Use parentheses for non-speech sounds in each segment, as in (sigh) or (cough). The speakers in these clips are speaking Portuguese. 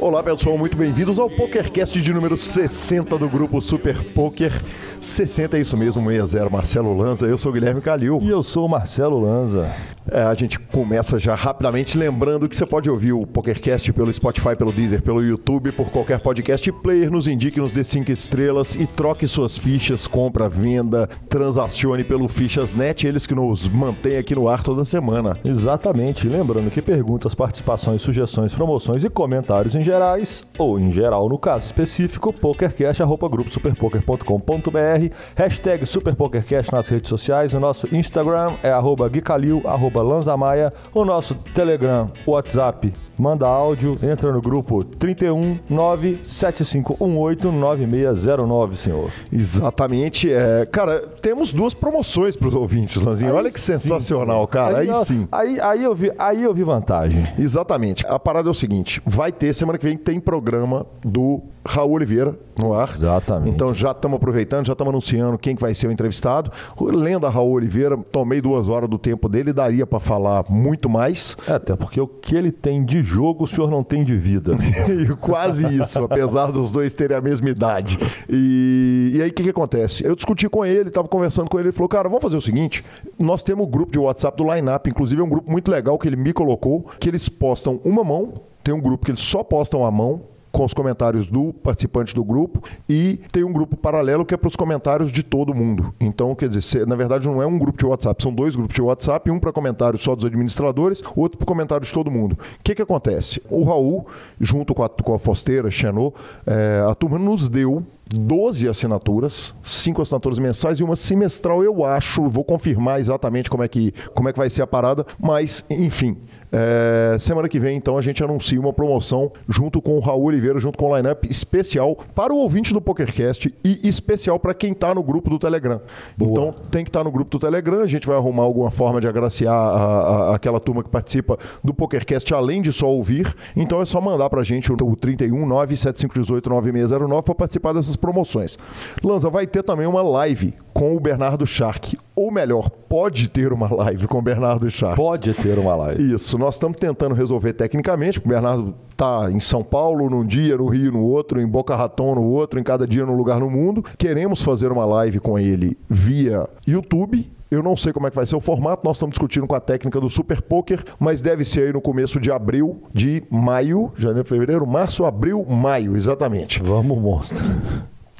Olá pessoal, muito bem-vindos ao PokerCast de número 60 do grupo Super Poker. 60 é isso mesmo, 60 Marcelo Lanza, eu sou Guilherme Calil. E eu sou Marcelo Lanza. É, a gente começa já rapidamente lembrando que você pode ouvir o PokerCast pelo Spotify, pelo Deezer, pelo YouTube, por qualquer podcast player. Nos indique, nos dê 5 estrelas e troque suas fichas, compra, venda, transacione pelo Fichas.net, eles que nos mantêm aqui no ar toda semana. Exatamente. Lembrando que perguntas, participações, sugestões, promoções e comentários em gerais, ou em geral no caso específico, pokercast.gruposuperpoker.com.br, hashtag SuperPokerCast nas redes sociais, o nosso Instagram é arroba guicalil, arroba lanzamaia, o nosso Telegram, WhatsApp, manda áudio, entra no grupo 31 97518 9609, senhor. Exatamente. É, cara, temos duas promoções para os ouvintes, Lanzinho. Aí Olha que sim, sensacional, cara. Aí, ó, sim. Aí, aí, eu vi, aí eu vi vantagem. Exatamente. A parada é o seguinte: vai ter, semana que vem tem programa do Raul Oliveira no ar. Exatamente. Então já estamos aproveitando, já estamos anunciando quem que vai ser o entrevistado. Lenda Raul Oliveira, tomei duas horas do tempo dele, daria para falar muito mais. É, até porque o que ele tem de jogo, o senhor não tem de vida. (laughs) Quase isso, apesar dos dois terem a mesma idade. E, e aí o que, que acontece? Eu discuti com ele, estava conversando com ele, ele falou: Cara, vamos fazer o seguinte: nós temos o grupo de WhatsApp do Lineup, inclusive é um grupo muito legal que ele me colocou, que eles postam uma mão, tem um grupo que eles só postam a mão. Com os comentários do participante do grupo, e tem um grupo paralelo que é para os comentários de todo mundo. Então, quer dizer, na verdade, não é um grupo de WhatsApp, são dois grupos de WhatsApp, um para comentários só dos administradores, outro para comentários de todo mundo. O que, que acontece? O Raul, junto com a, com a Fosteira, Xenô, é, a turma nos deu 12 assinaturas, 5 assinaturas mensais e uma semestral, eu acho. Vou confirmar exatamente como é que, como é que vai ser a parada, mas, enfim. é, semana que vem, então, a gente anuncia uma promoção junto com o Raul Oliveira, junto com o lineup especial para o ouvinte do PokerCast e especial para quem está no grupo do Telegram. Então, tem que estar no grupo do Telegram. A gente vai arrumar alguma forma de agraciar a- a- aquela turma que participa do PokerCast, além de só ouvir. Então, é só mandar para a gente o, o 31 97518 9609 para participar dessas promoções. Lanza, vai ter também uma live com o Bernardo Shark. Ou melhor, pode ter uma live com o Bernardo Shark. Pode ter uma live. Isso, nós estamos tentando resolver tecnicamente, o Bernardo está em São Paulo num dia, no Rio no outro, em Boca Raton no outro, em cada dia num lugar no mundo. Queremos fazer uma live com ele via YouTube. Eu não sei como é que vai ser o formato, nós estamos discutindo com a técnica do Super Poker, mas deve ser aí no começo de abril, de maio, janeiro, fevereiro, março, abril, maio, exatamente. Vamos, monstro.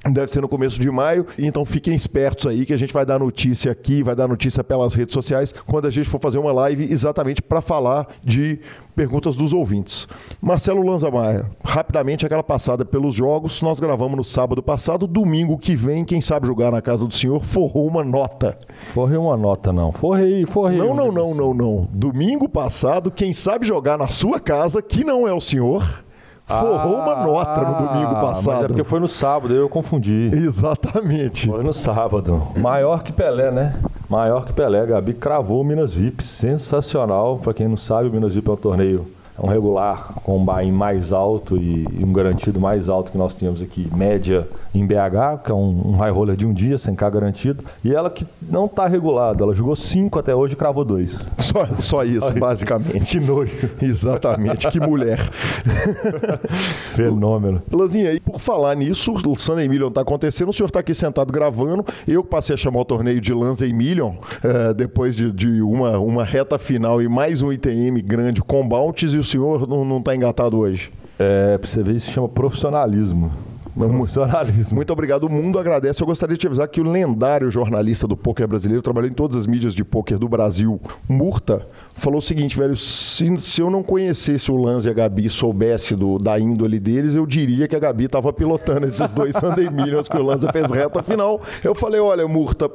Deve ser no começo de maio, então fiquem espertos aí que a gente vai dar notícia aqui, vai dar notícia pelas redes sociais quando a gente for fazer uma live exatamente para falar de perguntas dos ouvintes. Marcelo Lanza Maia, rapidamente aquela passada pelos jogos, nós gravamos no sábado passado, domingo que vem, quem sabe jogar na casa do senhor, forrou uma nota. Forrei uma nota, não. Forrei, forrei. Não, não, não, não, não. Domingo passado, quem sabe jogar na sua casa, que não é o senhor, forrou uma nota no domingo Ah, Mas é passado. porque foi no sábado, eu confundi. Exatamente. Foi no sábado. Maior que Pelé, né? Maior que Pelé. Gabi cravou o Minas VIP. Sensacional. Pra quem não sabe, o Minas VIP é um torneio. É um regular com um buy-in mais alto e, e um garantido mais alto que nós tínhamos aqui, média em BH, que é um, um high roller de um dia, sem K garantido. E ela que não tá regulada, ela jogou 5 até hoje e cravou 2. Só, só isso, basicamente. Que nojo. Exatamente, que mulher. (laughs) Fenômeno. Lanzinha, e por falar nisso, o Sunday Million tá acontecendo, o senhor tá aqui sentado gravando, eu passei a chamar o torneio de Lanza Million, eh, depois de, de uma, uma reta final e mais um ITM grande com bounties, e o senhor não, não tá engatado hoje. É, pra você ver, isso se chama profissionalismo. Profissionalismo. Muito obrigado, o mundo agradece. Eu gostaria de te avisar que o lendário jornalista do poker brasileiro, trabalhou em todas as mídias de poker do Brasil, Murta, falou o seguinte, velho, se, se eu não conhecesse o Lanza e a Gabi e soubesse do, da índole deles, eu diria que a Gabi estava pilotando esses dois (laughs) Sunday Millions que o Lanza fez reta final. Eu falei, olha, Murta,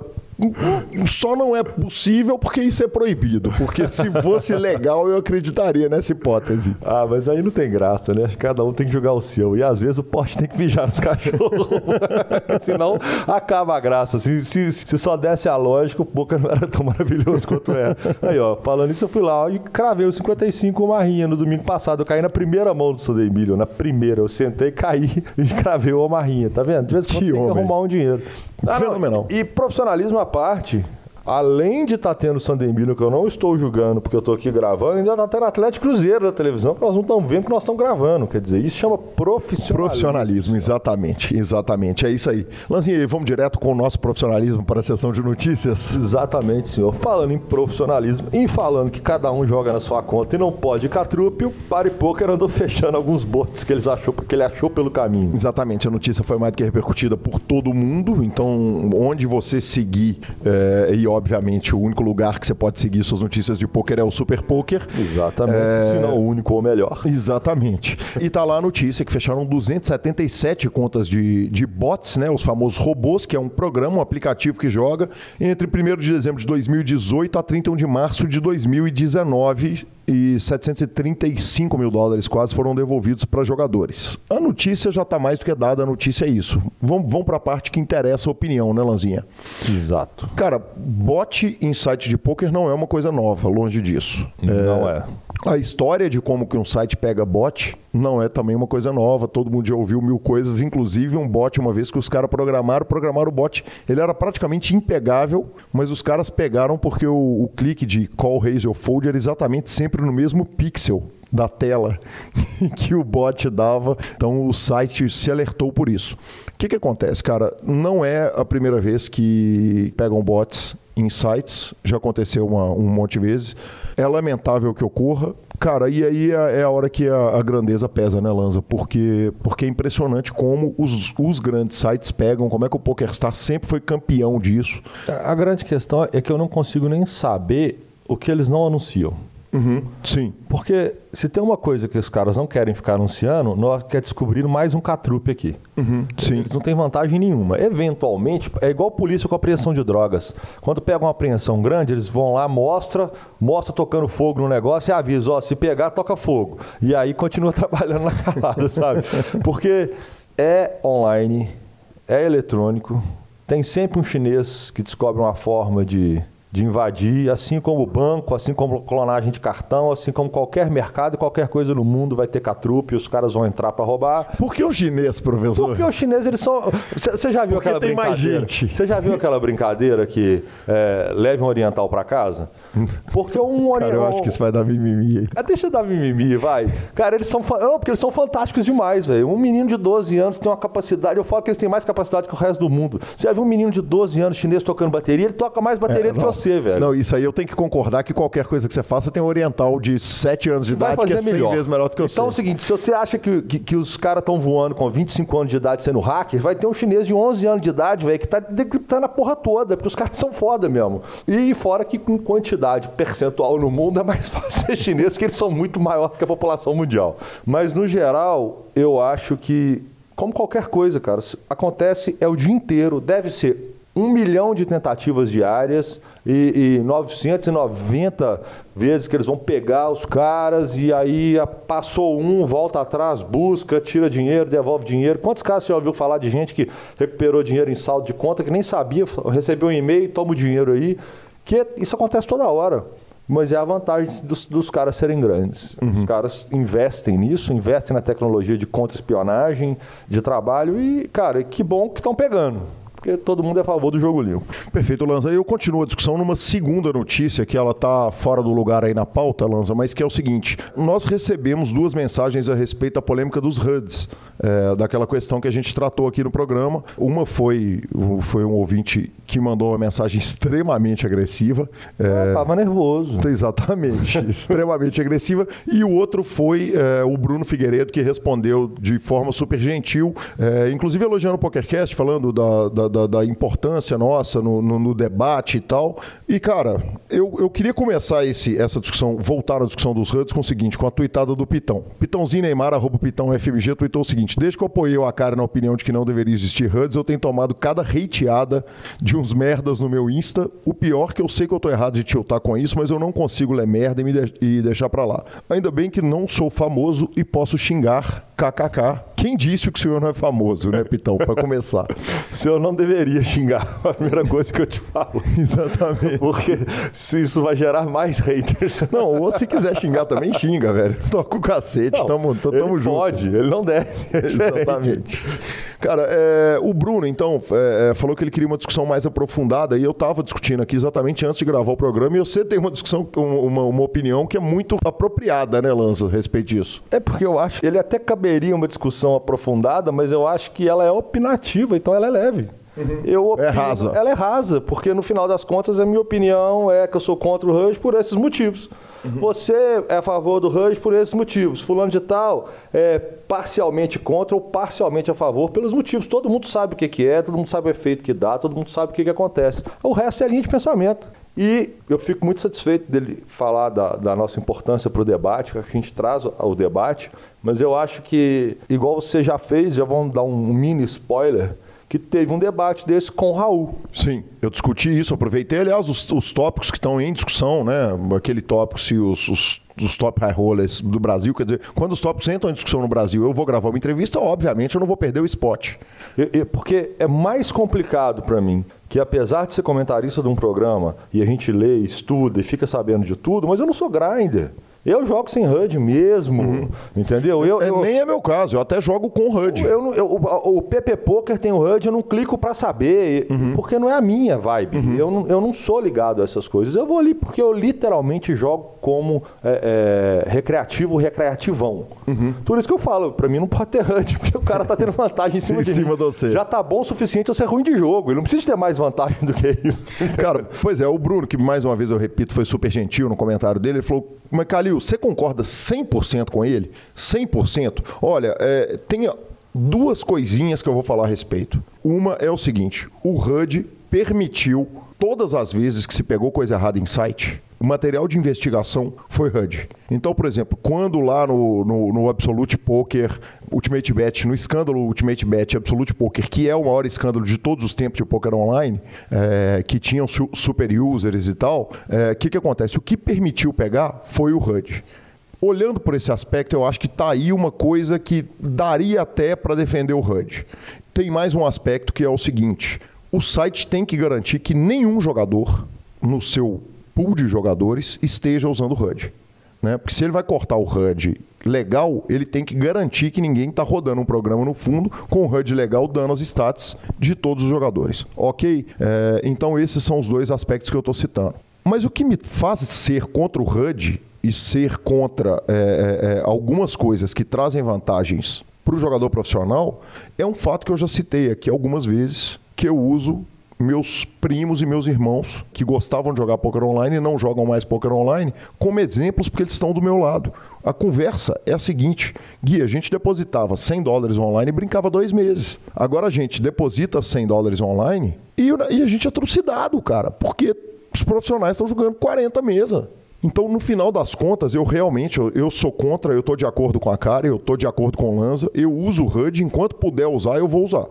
só não é possível porque isso é proibido. Porque se fosse legal, eu acreditaria nessa hipótese. Ah, mas aí não tem graça, né? Acho que cada um tem que jogar o seu. E às vezes o poste tem que mijar nos (laughs) cachorros. (laughs) Senão acaba a graça. Se, se, se só desse a lógica, o poker não era tão maravilhoso quanto é. Aí, ó, falando isso, fui lá e cravei o 55 uma rinha no domingo passado. Eu caí na primeira mão do Sunday Million, na primeira. Eu sentei, caí (laughs) e cravei uma marrinha. Tá vendo? De vez em quando Que tem que homem. arrumar um dinheiro. não, Fenomenal. E profissionalismo à parte, além de estar tá tendo Sandemiro, que eu não estou julgando porque eu estou aqui gravando, ainda está tendo Atlético Cruzeiro na televisão, que nós não estamos vendo que nós estamos gravando. Quer dizer, isso chama profissionalismo. Profissionalismo, exatamente. Exatamente. É isso aí. Lanzinha, vamos direto com o nosso profissionalismo para a sessão de notícias? Exatamente, senhor. Falando em profissionalismo e falando que cada um joga na sua conta e não pode catrupe, o Pari Poker andou fechando alguns botes que, eles achou, que ele achou pelo caminho. Exatamente. A notícia foi mais do que repercutida por todo mundo. Então, onde você seguir é, e obviamente, o único lugar que você pode seguir suas notícias de poker é o Super Poker. Exatamente, é... se não o único ou melhor. Exatamente. E tá lá a notícia que fecharam 277 contas de, de bots, né? Os famosos robôs, que é um programa, um aplicativo que joga entre 1 de dezembro de 2018 a 31 de março de 2019 e 735 mil dólares quase foram devolvidos para jogadores. A notícia já está mais do que dada, a notícia é isso. Vamos, vamos para a parte que interessa a opinião, né, Lanzinha? Exato. Cara, bot em site de poker não é uma coisa nova, longe disso. Não é. é. A história de como que um site pega bot não é também uma coisa nova. Todo mundo já ouviu mil coisas, inclusive um bot, uma vez que os caras programaram, programaram o bot. Ele era praticamente impegável, mas os caras pegaram porque o, o clique de call, raise ou fold era exatamente sempre no mesmo pixel da tela (laughs) que o bot dava. Então o site se alertou por isso. O que, que acontece, cara? Não é a primeira vez que pegam bots em sites, já aconteceu uma, um monte de vezes. É lamentável que ocorra. Cara, e aí é, é a hora que a, a, grandeza pesa, né, Lanza? Porque, porque é impressionante como os, os grandes sites pegam, como é que o PokerStar sempre foi campeão disso. A grande questão é que eu não consigo nem saber o que eles não anunciam. Uhum, sim. Porque se tem uma coisa que os caras não querem ficar anunciando, nós quer descobrir mais um catrupe aqui. Uhum, sim. Eles não tem vantagem nenhuma. Eventualmente, é igual polícia com apreensão de drogas. Quando pega uma apreensão grande, eles vão lá, mostra, mostra tocando fogo no negócio e avisa, ó, se pegar, toca fogo. E aí continua (laughs) trabalhando na calada, sabe? Porque é online, é eletrônico, tem sempre um chinês que descobre uma forma de de invadir, assim como o banco, assim como clonagem de cartão, assim como qualquer mercado, qualquer coisa no mundo vai ter catrupe, os caras vão entrar para roubar. Por que o chinês, professor? Porque os chineses, eles são... Você já viu Porque aquela tem brincadeira? mais gente. Você já viu aquela brincadeira que é, leve um oriental para casa? Porque um oriental... Cara, eu acho que isso vai dar mimimi. Ah, deixa eu dar mimimi, vai. Cara, eles são... Não, porque eles são fantásticos demais, velho. Um menino de 12 anos tem uma capacidade... Eu falo que eles têm mais capacidade que o resto do mundo. Você já viu um menino de 12 anos chinês tocando bateria? Ele toca mais bateria é, do que você velho. Não, isso aí eu tenho que concordar que qualquer coisa que você faça tem um oriental de 7 anos de idade que é 100 melhor. vezes melhor do que eu Então é o seguinte, se você acha que, que, que os caras estão voando com 25 anos de idade sendo hacker, vai ter um chinês de 11 anos de idade, velho, que tá decriptando a porra toda, porque os caras são foda mesmo. E fora que com quantidade percentual no mundo é mais (laughs) fácil ser chinês, porque eles são muito maior que a população mundial. Mas no geral, eu acho que como qualquer coisa, cara, acontece é o dia inteiro, deve ser um milhão de tentativas diárias e, e 990 vezes que eles vão pegar os caras e aí passou um, volta atrás, busca, tira dinheiro, devolve dinheiro. Quantos casos você já ouviu falar de gente que recuperou dinheiro em saldo de conta, que nem sabia, recebeu um e-mail, toma o dinheiro aí? Que isso acontece toda hora. Mas é a vantagem dos, dos caras serem grandes. Uhum. Os caras investem nisso, investem na tecnologia de contra-espionagem, de trabalho e, cara, que bom que estão pegando porque todo mundo é a favor do jogo limpo. Perfeito, Lanza. Eu continuo a discussão numa segunda notícia que ela está fora do lugar aí na pauta, Lanza, mas que é o seguinte: nós recebemos duas mensagens a respeito da polêmica dos HUDs, é, daquela questão que a gente tratou aqui no programa. Uma foi, foi um ouvinte que mandou uma mensagem extremamente agressiva. É, ah, tava nervoso. Exatamente, (laughs) extremamente agressiva. E o outro foi é, o Bruno Figueiredo, que respondeu de forma super gentil, é, inclusive elogiando o PokerCast, falando da, da da, da importância nossa no, no, no, debate e tal. E, cara, eu, eu queria começar esse, essa discussão, voltar à discussão dos HUDs com o seguinte, com a tuitada do Pitão. Pitãozinho Neymar, arroba Pitão FMG, tuitou o seguinte, desde que eu apoiei o Akari na opinião de que não deveria existir HUDs, eu tenho tomado cada hateada de uns merdas no meu Insta. O pior que eu sei que eu tô errado de tiltar com isso, mas eu não consigo ler merda e, me de e deixar pra lá. Ainda bem que não sou famoso e posso xingar kkk Quem disse que o senhor não é famoso, né, Pitão? Para começar. o senhor não deveria xingar, a primeira coisa que eu te falo. Exatamente. Porque se isso vai gerar mais haters. Não, ou se quiser xingar também, xinga, velho. Toca o cacete, não, tamo, tamo ele junto. Pode, ele não deve. Exatamente. Cara, é, o Bruno, então, é, é, falou que ele queria uma discussão mais aprofundada e eu estava discutindo aqui exatamente antes de gravar o programa e você tem uma discussão, uma, uma opinião que é muito apropriada, né, Lança, a respeito disso. É porque eu acho que ele até caberia uma discussão aprofundada, mas eu acho que ela é opinativa, então ela é leve. Uhum. Eu opino, é rasa. Ela é rasa, porque no final das contas a minha opinião é que eu sou contra o Rush por esses motivos. Uhum. Você é a favor do Rush por esses motivos. Fulano de tal é parcialmente contra ou parcialmente a favor pelos motivos. Todo mundo sabe o que, que é, todo mundo sabe o efeito que dá, todo mundo sabe o que, que acontece. O resto é a linha de pensamento. E eu fico muito satisfeito dele falar da, da nossa importância para o debate, que a gente traz o debate, mas eu acho que, igual você já fez, já vamos dar um mini spoiler, que teve um debate desse com o Raul. Sim, eu discuti isso, aproveitei, aliás, os, os tópicos que estão em discussão, né? Aquele tópico se os, os dos top high rollers do Brasil, quer dizer, quando os tops entram em discussão no Brasil, eu vou gravar uma entrevista, obviamente eu não vou perder o spot. porque é mais complicado para mim que apesar de ser comentarista de um programa e a gente lê, estuda e fica sabendo de tudo, mas eu não sou grinder. Eu jogo sem HUD mesmo, uhum. entendeu? Eu, é, eu, nem é meu caso, eu até jogo com HUD. Eu, eu, o, o PP Poker tem o HUD, eu não clico para saber, uhum. porque não é a minha vibe. Uhum. Eu, não, eu não sou ligado a essas coisas. Eu vou ali porque eu literalmente jogo como é, é, recreativo, recreativão. Uhum. Por isso que eu falo, para mim não pode ter HUD, (laughs) porque o cara tá tendo vantagem em cima, (laughs) em de, cima de você. Já tá bom o suficiente eu ser ruim de jogo. Ele não precisa ter mais vantagem (laughs) do que isso. Cara, pois é, o Bruno, que mais uma vez eu repito, foi super gentil no comentário dele, ele falou, mas Calil, você concorda 100% com ele? 100%? Olha, é, tem duas coisinhas que eu vou falar a respeito. Uma é o seguinte: o HUD permitiu, todas as vezes que se pegou coisa errada em site, material de investigação foi HUD. Então, por exemplo, quando lá no, no, no, Absolute Poker, Ultimate Bet, no escândalo Ultimate Bet Absolute Poker, que é o maior escândalo de todos os tempos de poker online, é, que tinham su super users e tal, o é, que, que acontece? O que permitiu pegar foi o HUD olhando por esse aspecto, eu acho que está aí uma coisa que daria até para defender o HUD. Tem mais um aspecto que é o seguinte: o site tem que garantir que nenhum jogador no seu pool de jogadores esteja usando o HUD. Né? Porque se ele vai cortar o HUD legal, ele tem que garantir que ninguém está rodando um programa no fundo com o HUD legal dando as stats de todos os jogadores. Ok? É, então esses são os dois aspectos que eu estou citando. Mas o que me faz ser contra o HUD e ser contra é, é, é, algumas coisas que trazem vantagens para o jogador profissional é um fato que eu já citei aqui algumas vezes, que eu uso meus primos e meus irmãos que gostavam de jogar poker online e não jogam mais poker online como exemplos porque eles estão do meu lado. A conversa é a seguinte: Gui, a gente depositava 100 dólares online e brincava dois meses. Agora a gente deposita 100 dólares online e, e a gente é trucidado, cara, porque os profissionais estão jogando 40 mesa. Então, no final das contas, eu realmente eu, eu sou contra, eu estou de acordo com a cara, eu estou de acordo com o Lanza, eu uso o HUD, enquanto puder usar, eu vou usar.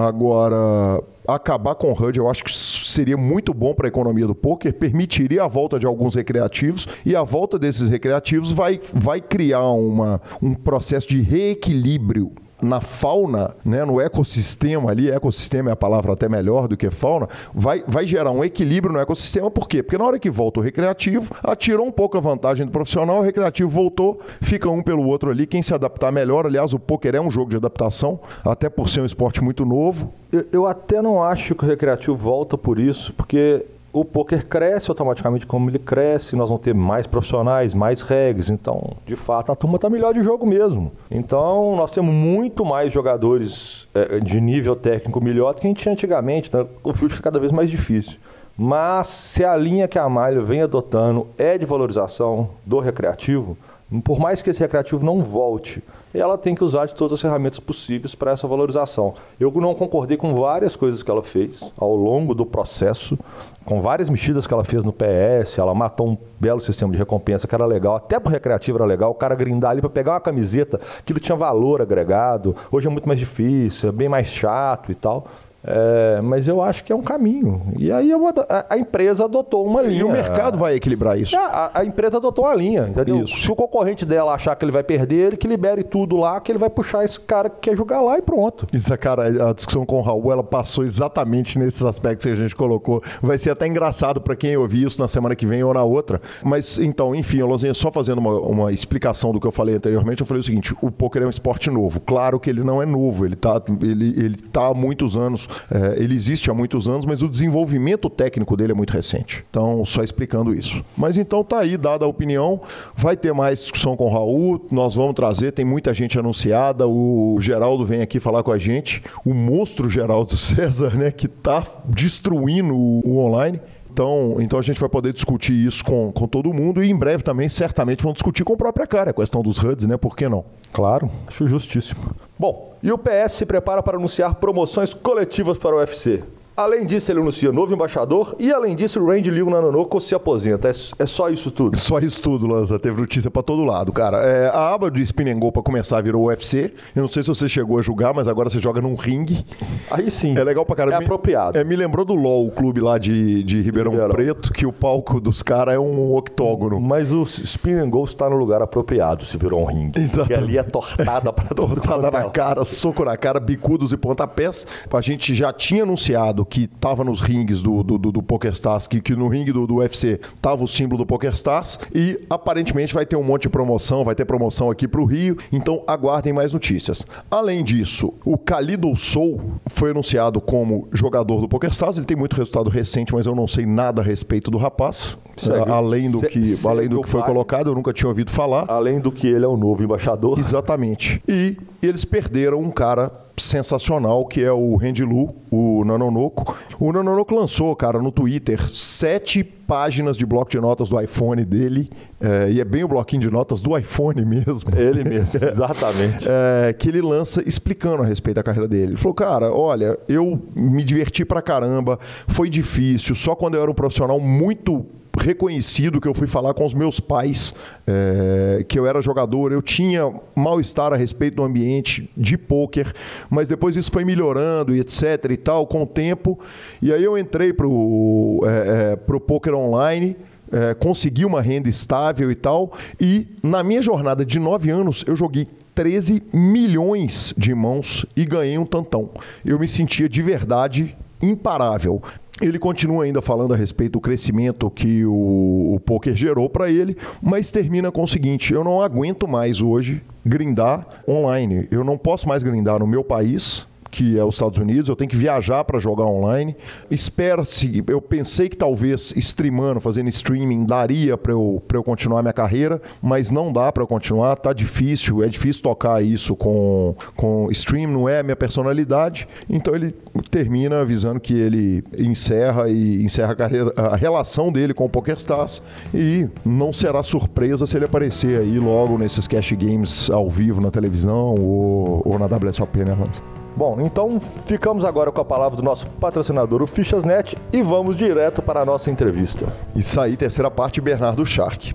Agora, acabar com o HUD eu acho que seria muito bom para a economia do poker, permitiria a volta de alguns recreativos e a volta desses recreativos vai, vai criar uma, um processo de reequilíbrio na fauna, né, no ecossistema ali, ecossistema é a palavra até melhor do que fauna, vai, vai gerar um equilíbrio no ecossistema, por quê? Porque na hora que volta o recreativo, atirou um pouco a vantagem do profissional, o recreativo voltou, fica um pelo outro ali, quem se adaptar melhor, aliás, o poker é um jogo de adaptação, até por ser um esporte muito novo. Eu, eu até não acho que o recreativo volta por isso, porque o poker cresce automaticamente como ele cresce, nós vamos ter mais profissionais, mais regras, então, de fato, a turma está melhor de jogo mesmo. Então, nós temos muito mais jogadores é, de nível técnico melhor do que a gente tinha antigamente, então, o filtro fica cada vez mais difícil. Mas se a linha que a Malha vem adotando é de valorização do recreativo, por mais que esse recreativo não volte, ela tem que usar de todas as ferramentas possíveis para essa valorização. Eu não concordei com várias coisas que ela fez ao longo do processo, com várias mexidas que ela fez no PS, ela matou um belo sistema de recompensa que era legal, até para o recreativo era legal, o cara grindar ali para pegar uma camiseta, aquilo tinha valor agregado, hoje é muito mais difícil, é bem mais chato e tal. É, mas eu acho que é um caminho. E aí eu, a, a, empresa adotou uma linha. E o mercado vai equilibrar isso. A, a, empresa adotou uma linha, entendeu? Isso. Se o concorrente dela achar que ele vai perder, ele que libere tudo lá, que ele vai puxar esse cara que quer jogar lá e pronto. Isso, cara, a discussão com o Raul, ela passou exatamente nesses aspectos que a gente colocou. Vai ser até engraçado para quem ouvir isso na semana que vem ou na outra. Mas, então, enfim, Lozinha, só fazendo uma, uma explicação do que eu falei anteriormente, eu falei o seguinte, o poker é um esporte novo. Claro que ele não é novo, ele está ele, ele tá há muitos anos é, ele existe há muitos anos, mas o desenvolvimento técnico dele é muito recente. Então, só explicando isso. Mas então tá aí, dada a opinião. Vai ter mais discussão com o Raul, nós vamos trazer, tem muita gente anunciada. O Geraldo vem aqui falar com a gente, o monstro Geraldo (laughs) César, né, que tá destruindo o, o online. Então, então a gente vai poder discutir isso com, com todo mundo e em breve também, certamente, vão discutir com a própria cara a questão dos HUDs, né? Por que não? Claro, acho justíssimo. Bom, e o PS se prepara para anunciar promoções coletivas para o UFC. Além disso, ele anuncia novo embaixador e, além disso, o Randy Liu Nanonoko se aposenta. É, é, só isso tudo? Só isso tudo, Lanza. Teve notícia para todo lado, cara. É, a aba de Spin Go para começar virou UFC. Eu não sei se você chegou a jogar, mas agora você joga num ringue. Aí sim. É legal pra caramba. É me, apropriado. É, me lembrou do LoL, o clube lá de, de Ribeirão, Ribeirão. Preto, que o palco dos caras é um octógono. Mas o Spin Go está no lugar apropriado se virou um ringue. Exatamente. Porque ali é tortada para (laughs) Tortada na cara, soco na cara, bicudos e pontapés. A gente já tinha anunciado que tava nos rings do, do, do, do PokerStars, que, que no ringue do, do UFC tava o símbolo do PokerStars e aparentemente vai ter um monte de promoção, vai ter promoção aqui para o Rio, então aguardem mais notícias. Além disso, o Kalido Soul foi anunciado como jogador do PokerStars, ele tem muito resultado recente, mas eu não sei nada a respeito do rapaz, segue, além do que, além do que foi colocado, eu nunca tinha ouvido falar. Além do que ele é o novo embaixador. Exatamente. E eles perderam um cara sensacional, que é o Rendilu, o Nanonoko. O Nanonoko lançou, cara, no Twitter, sete páginas de bloco de notas do iPhone dele, é, e é bem o bloquinho de notas do iPhone mesmo. Ele mesmo, (laughs) exatamente. É, que ele lança explicando a respeito da carreira dele. Ele falou, cara, olha, eu me diverti pra caramba, foi difícil, só quando eu era um profissional muito reconhecido que eu fui falar com os meus pais é, que eu era jogador, eu tinha mal-estar a respeito do ambiente de pôquer, mas depois isso foi melhorando e etc e tal, com o tempo. E aí eu entrei para o é, é, pro pôquer online, é, consegui uma renda estável e tal, e na minha jornada de nove anos eu joguei 13 milhões de mãos e ganhei um tantão. Eu me sentia de verdade imparável. Ele continua ainda falando a respeito do crescimento que o, o poker gerou para ele, mas termina com o seguinte: eu não aguento mais hoje grindar online. Eu não posso mais grindar no meu país, que é os Estados Unidos, eu tenho que viajar para jogar online. Espera-se, eu pensei que talvez streamando, fazendo streaming, daria para eu, eu continuar minha carreira, mas não dá para continuar, tá difícil, é difícil tocar isso com, com stream, não é a minha personalidade. Então ele termina avisando que ele encerra e encerra a, carreira, a relação dele com o PokerStars e não será surpresa se ele aparecer aí logo nesses cash games ao vivo na televisão ou, ou na WSOP, né, Hans? Bom, então ficamos agora com a palavra do nosso patrocinador, o Fichasnet, e vamos direto para a nossa entrevista. Isso aí, terceira parte, Bernardo Shark.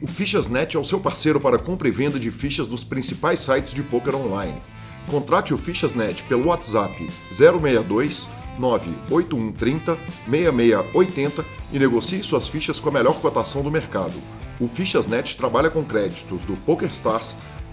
O Fichasnet é o seu parceiro para compra e venda de fichas dos principais sites de poker online. Contrate o Fichasnet pelo WhatsApp 062 98130 6680 e negocie suas fichas com a melhor cotação do mercado. O Fichasnet trabalha com créditos do PokerStars,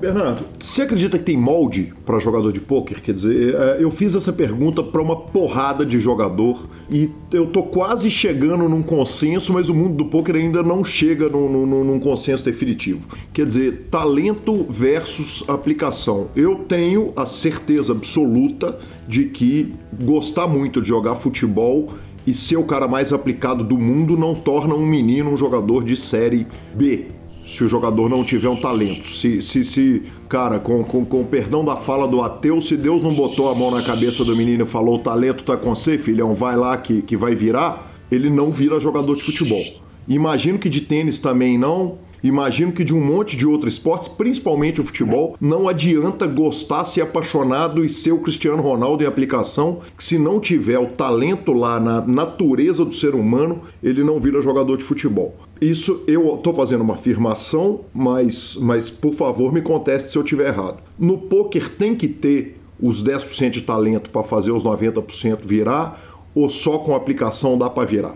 Bernardo, você acredita que tem molde para jogador de pôquer? Quer dizer, é, eu fiz essa pergunta para uma porrada de jogador e eu tô quase chegando num consenso, mas o mundo do pôquer ainda não chega num, num, num consenso definitivo. Quer dizer, talento versus aplicação. Eu tenho a certeza absoluta de que gostar muito de jogar futebol e ser o cara mais aplicado do mundo não torna um menino um jogador de série B se o jogador não tiver um talento. Se, se, se cara, com, com, com perdão da fala do ateu, se Deus não botou a mão na cabeça do menino e falou: o talento tá com você, filhão, vai lá que, que vai virar, ele não vira jogador de futebol. Imagino que de tênis também não. Imagino que de um monte de outros esportes, principalmente o futebol, não adianta gostar, ser apaixonado e ser o Cristiano Ronaldo em aplicação, que se não tiver o talento lá na natureza do ser humano, ele não vira jogador de futebol. Isso eu estou fazendo uma afirmação, mas, mas por favor me conteste se eu estiver errado. No poker tem que ter os 10% de talento para fazer os 90% virar, ou só com aplicação dá para virar?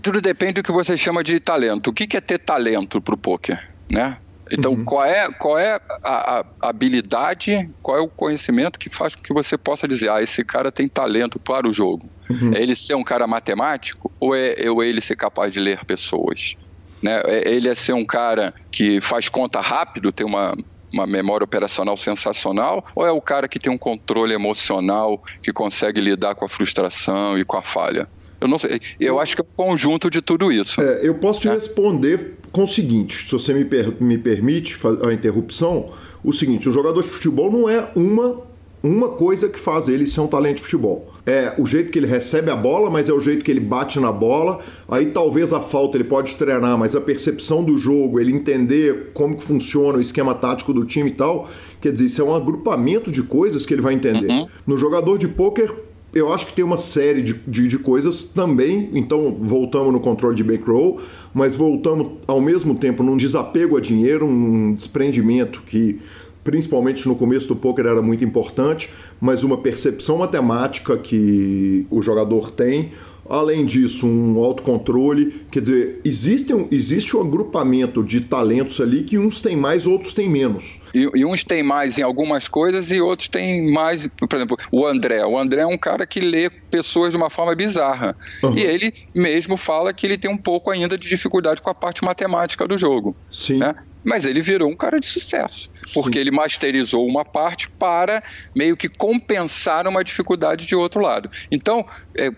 tudo depende do que você chama de talento. O que é ter talento para o poker, né? Então, uhum. qual é, qual é a, a, habilidade, qual é o conhecimento que faz com que você possa dizer, ah, esse cara tem talento para o jogo? Uhum. É ele ser um cara matemático ou é, ou é ele ser capaz de ler pessoas? Né? É ele é ser um cara que faz conta rápido, tem uma, uma memória operacional sensacional, ou é o cara que tem um controle emocional, que consegue lidar com a frustração e com a falha? Eu, não sei, eu acho que é um conjunto de tudo isso. É, eu posso te é. responder com o seguinte, se você me, per, me permite a interrupção, o seguinte, o jogador de futebol não é uma, uma coisa que faz ele ser um talento de futebol. É o jeito que ele recebe a bola, mas é o jeito que ele bate na bola. Aí talvez a falta ele pode treinar, mas a percepção do jogo, ele entender como que funciona o esquema tático do time e tal, quer dizer, isso é um agrupamento de coisas que ele vai entender. Uhum. No jogador de pôquer, eu acho que tem uma série de, de, de, coisas também. Então, voltamos no controle de bankroll, mas voltamos ao mesmo tempo num desapego a dinheiro, um desprendimento que, principalmente no começo do poker, era muito importante, mas uma percepção matemática que o jogador tem Além disso, um autocontrole, quer dizer, existe um, existe um agrupamento de talentos ali que uns têm mais, outros têm menos. E, e, uns têm mais em algumas coisas e outros têm mais. Por exemplo, o André. O André é um cara que lê pessoas de uma forma bizarra. Uhum. E ele mesmo fala que ele tem um pouco ainda de dificuldade com a parte matemática do jogo. Sim. Né? Mas ele virou um cara de sucesso, porque Sim. ele masterizou uma parte para meio que compensar uma dificuldade de outro lado. Então, é,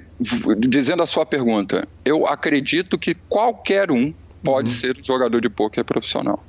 dizendo a sua pergunta, eu acredito que qualquer um pode uhum. ser um jogador de pôquer profissional.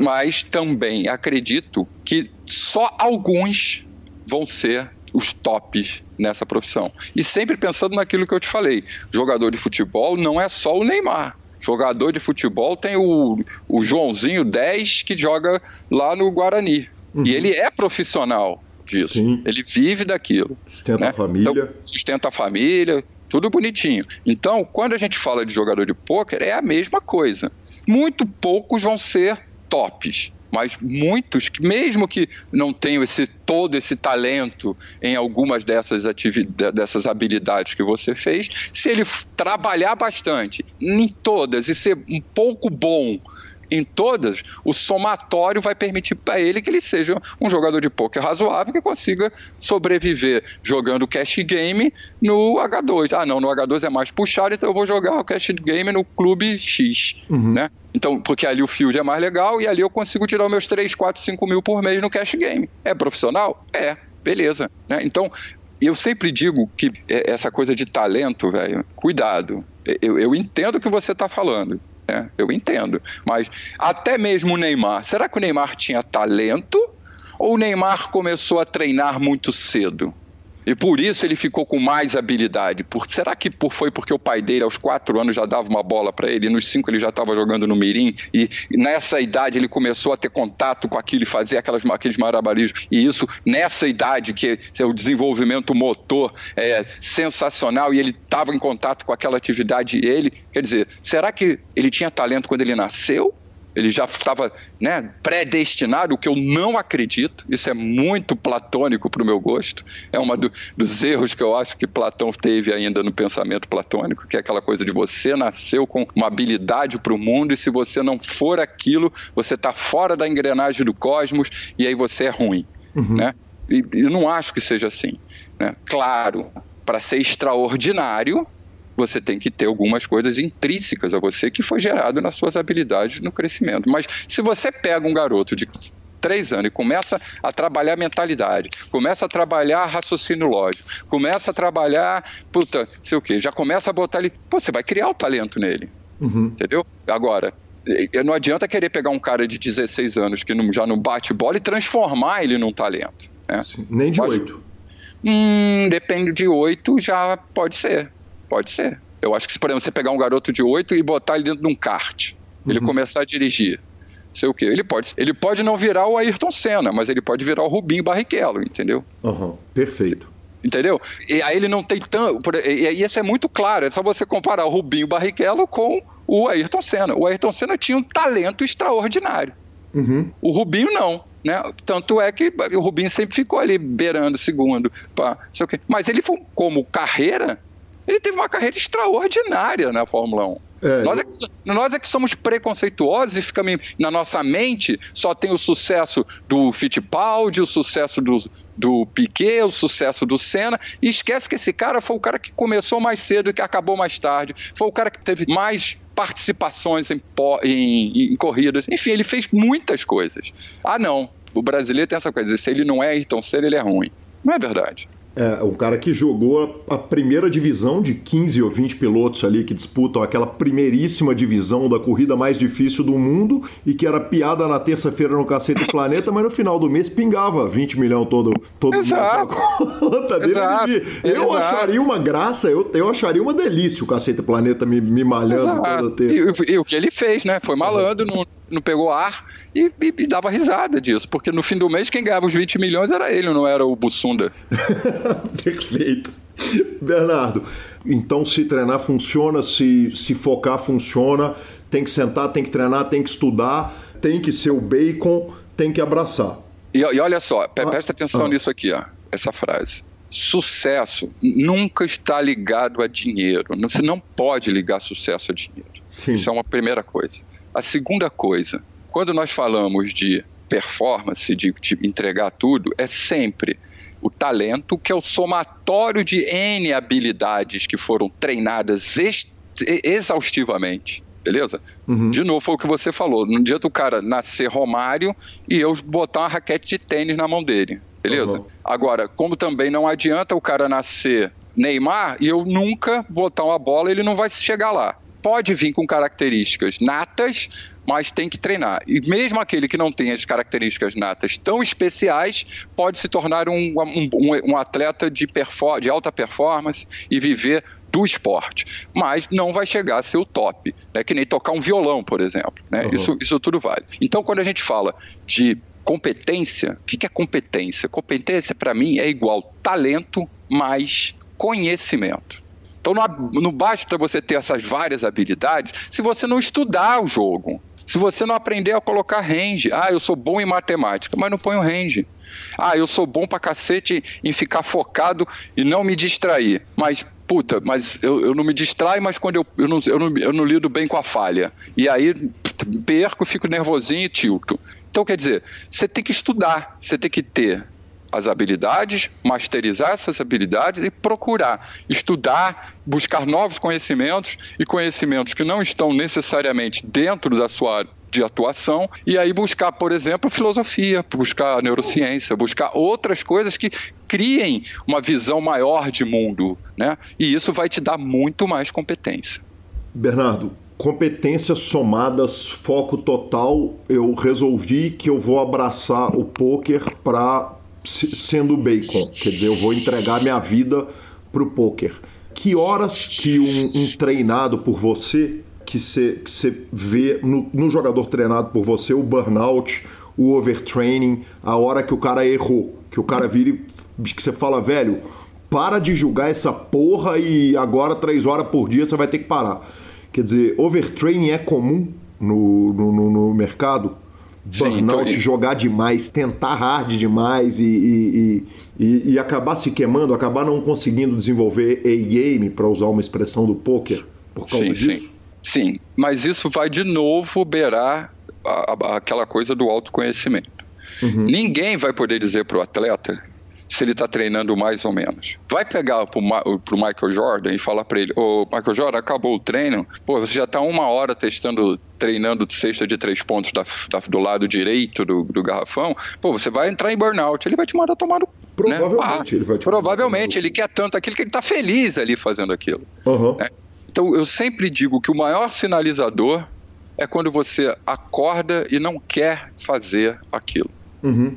Mas também acredito que só alguns vão ser os tops nessa profissão. E sempre pensando naquilo que eu te falei: jogador de futebol não é só o Neymar. Jogador de futebol tem o, o Joãozinho 10 que joga lá no Guarani. Uhum. E ele é profissional disso. Sim. Ele vive daquilo. Sustenta né? a família. Então, sustenta a família, tudo bonitinho. Então, quando a gente fala de jogador de pôquer, é a mesma coisa. Muito poucos vão ser tops mas muitos mesmo que não tenham esse todo esse talento em algumas dessas dessas habilidades que você fez, se ele trabalhar bastante em todas e ser um pouco bom em todas, o somatório vai permitir para ele que ele seja um jogador de poker razoável que consiga sobreviver jogando cash game no H2. Ah, não, no H2 é mais puxado, então eu vou jogar o cash game no clube X, uhum. né? Então, porque ali o field é mais legal e ali eu consigo tirar meus 3, 4, 5 mil por mês no cash game. É profissional? É, beleza. Né? Então, eu sempre digo que é, essa coisa de talento, velho, cuidado. Eu, eu entendo o que você está falando. Né? Eu entendo. Mas até mesmo o Neymar. Será que o Neymar tinha talento? Ou o Neymar começou a treinar muito cedo? E por isso ele ficou com mais habilidade. Por, será que por, foi porque o pai dele, aos quatro anos, já dava uma bola para ele, e nos cinco ele já estava jogando no Mirim, e nessa idade ele começou a ter contato com aquilo e fazer aquelas, aqueles maravilhos. E isso, nessa idade, que é o desenvolvimento motor é sensacional, e ele estava em contato com aquela atividade, ele, quer dizer, será que ele tinha talento quando ele nasceu? Ele já estava né, predestinado, o que eu não acredito. Isso é muito platônico para o meu gosto. É um do, dos erros que eu acho que Platão teve ainda no pensamento platônico, que é aquela coisa de você nasceu com uma habilidade para o mundo e se você não for aquilo, você está fora da engrenagem do cosmos e aí você é ruim. Uhum. Né? E eu não acho que seja assim. Né? Claro, para ser extraordinário, você tem que ter algumas coisas intrínsecas a você que foi gerado nas suas habilidades no crescimento. Mas se você pega um garoto de três anos e começa a trabalhar mentalidade, começa a trabalhar raciocínio lógico, começa a trabalhar, puta, sei o quê, já começa a botar ele, pô, você vai criar o talento nele, uhum. entendeu? Agora, não adianta querer pegar um cara de 16 anos que não, já não bate bola e transformar ele num talento. Né? Nem de oito. Hum, depende de oito, já pode ser. Pode ser. Eu acho que se, por exemplo, você pegar um garoto de oito e botar ele dentro de um kart, uhum. ele começar a dirigir, sei o quê. Ele pode, ele pode não virar o Ayrton Senna, mas ele pode virar o Rubinho Barrichello, entendeu? Uhum. Perfeito. Entendeu? E aí ele não tem tanto. E isso é muito claro. É só você comparar o Rubinho Barrichello com o Ayrton Senna. O Ayrton Senna tinha um talento extraordinário. Uhum. O Rubinho não. Né? Tanto é que o Rubinho sempre ficou ali beirando segundo. Pá, sei o quê. Mas ele, como carreira, ele teve uma carreira extraordinária na Fórmula 1. É, nós, é que, nós é que somos preconceituosos e ficamos na nossa mente só tem o sucesso do Fittipaldi, o sucesso do, do Piquet, o sucesso do Senna, e esquece que esse cara foi o cara que começou mais cedo e que acabou mais tarde, foi o cara que teve mais participações em, em, em corridas, enfim, ele fez muitas coisas. Ah, não, o brasileiro tem essa coisa, se ele não é Ayrton Senna, ele é ruim. Não é verdade. É, um cara que jogou a primeira divisão de 15 ou 20 pilotos ali que disputam aquela primeiríssima divisão da corrida mais difícil do mundo e que era piada na terça-feira no Cacete (laughs) Planeta, mas no final do mês pingava 20 milhões todo, todo Exato. mês na conta dele. Exato. Eu Exato. acharia uma graça, eu, eu acharia uma delícia o Cacete Planeta me, me malhando Exato. toda terça. E, e, o que ele fez, né? Foi malandro, não, não pegou ar e, e, e, dava risada disso, porque no fim do mês quem ganhava os 20 milhões era ele, não era o Bussunda. (laughs) Perfeito. Bernardo, então se treinar funciona, se, se focar funciona, tem que sentar, tem que treinar, tem que estudar, tem que ser o bacon, tem que abraçar. E, e olha só, ah, presta atenção ah. nisso aqui, ó, essa frase. Sucesso nunca está ligado a dinheiro. Você não pode ligar sucesso a dinheiro. Sim. Isso é uma primeira coisa. A segunda coisa, quando nós falamos de performance, de, de entregar tudo, é sempre o talento, que é o somatório de N habilidades que foram treinadas exaustivamente. Beleza? Uhum. De novo, foi o que você falou. Não adianta o cara nascer Romário e eu botar uma raquete de tênis na mão dele. Beleza? Uhum. Agora, como também não adianta o cara nascer Neymar e eu nunca botar uma bola, ele não vai chegar lá pode vir com características natas, mas tem que treinar. E mesmo aquele que não tem as características natas tão especiais, pode se tornar um, um, um atleta de, de alta performance e viver do esporte, mas não vai chegar a ser o top, né? que nem tocar um violão, por exemplo. Né? Uhum. Isso, isso tudo vale. Então, quando a gente fala de competência, o que é competência? Competência, para mim, é igual talento mais conhecimento. Então não, basta você ter essas várias habilidades se você não estudar o jogo. Se você não aprender a colocar range, ah, eu sou bom em matemática, mas não põe o range. Ah, eu sou bom pra cacete em ficar focado e não me distrair. Mas, puta, mas eu, eu não me distraio, mas quando eu, eu, não, eu, não, eu não lido bem com a falha. E aí perco, fico nervosinho e tilto. Então, quer dizer, você tem que estudar, você tem que ter as habilidades, masterizar essas habilidades e procurar estudar, buscar novos conhecimentos e conhecimentos que não estão necessariamente dentro da sua área de atuação e aí buscar, por exemplo, filosofia, buscar neurociência, buscar outras coisas que criem uma visão maior de mundo, né? E isso vai te dar muito mais competência. Bernardo, competências somadas, foco total, eu resolvi que eu vou abraçar o poker para sendo bacon, quer dizer, eu vou entregar minha vida pro poker. Que horas que um, um treinado por você, que você vê no, no, jogador treinado por você, o burnout, o overtraining, a hora que o cara errou, que o cara vira e que você fala, velho, para de julgar essa porra e agora três horas por dia você vai ter que parar. Quer dizer, overtraining é comum no, no, no mercado? Burnout, então... jogar demais, tentar hard demais e, e, e, e, acabar se queimando, acabar não conseguindo desenvolver A-game, para usar uma expressão do poker, por causa sim, disso? Sim. sim, mas isso vai de novo beirar a, a, aquela coisa do autoconhecimento. Uhum. Ninguém vai poder dizer para o atleta se ele está treinando mais ou menos. Vai pegar para o Michael Jordan e falar para ele: Ô Michael Jordan, acabou o treino, pô, você já está uma hora testando, treinando de cesta de três pontos da, da, do lado direito do, do, garrafão, pô, você vai entrar em burnout, ele vai te mandar tomar no. Provavelmente né? ah, ele vai te Provavelmente, ele quer tanto aquilo que ele está feliz ali fazendo aquilo. Uhum. Né? Então eu sempre digo que o maior sinalizador é quando você acorda e não quer fazer aquilo. Uhum.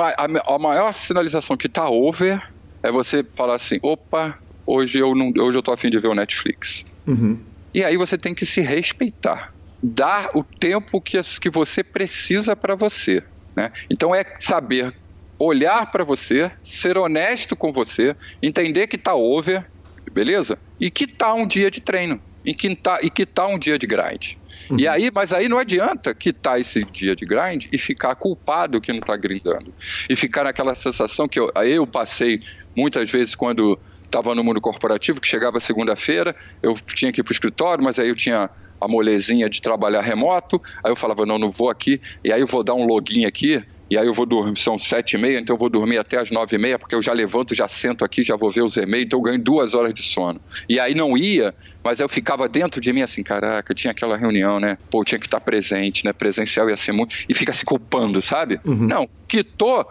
A, a, maior sinalização que está over é você falar assim: opa, hoje eu não, hoje eu tô afim de ver o Netflix. Uhum. E aí você tem que se respeitar, dar o tempo que, que você precisa para você. Né? Então é saber olhar para você, ser honesto com você, entender que está over, beleza? E que tá um dia de treino, e que tá, e que tá um dia de grind. Uhum. E aí, mas aí não adianta quitar esse dia de grind e ficar culpado que não está grindando. E ficar naquela sensação que eu, eu passei muitas vezes quando estava no mundo corporativo, que chegava segunda-feira, eu tinha que ir para o escritório, mas aí eu tinha a molezinha de trabalhar remoto, aí eu falava, não, não vou aqui, e aí eu vou dar um login aqui, e aí eu vou dormir, são sete e meia, então eu vou dormir até as nove e meia, porque eu já levanto, já sento aqui, já vou ver os e-mails, então eu ganho duas horas de sono. E aí não ia, mas eu ficava dentro de mim assim, caraca, tinha aquela reunião, né? Pô, tinha que estar presente, né? Presencial ia ser muito. E fica se culpando, sabe? Uhum. Não, quitou,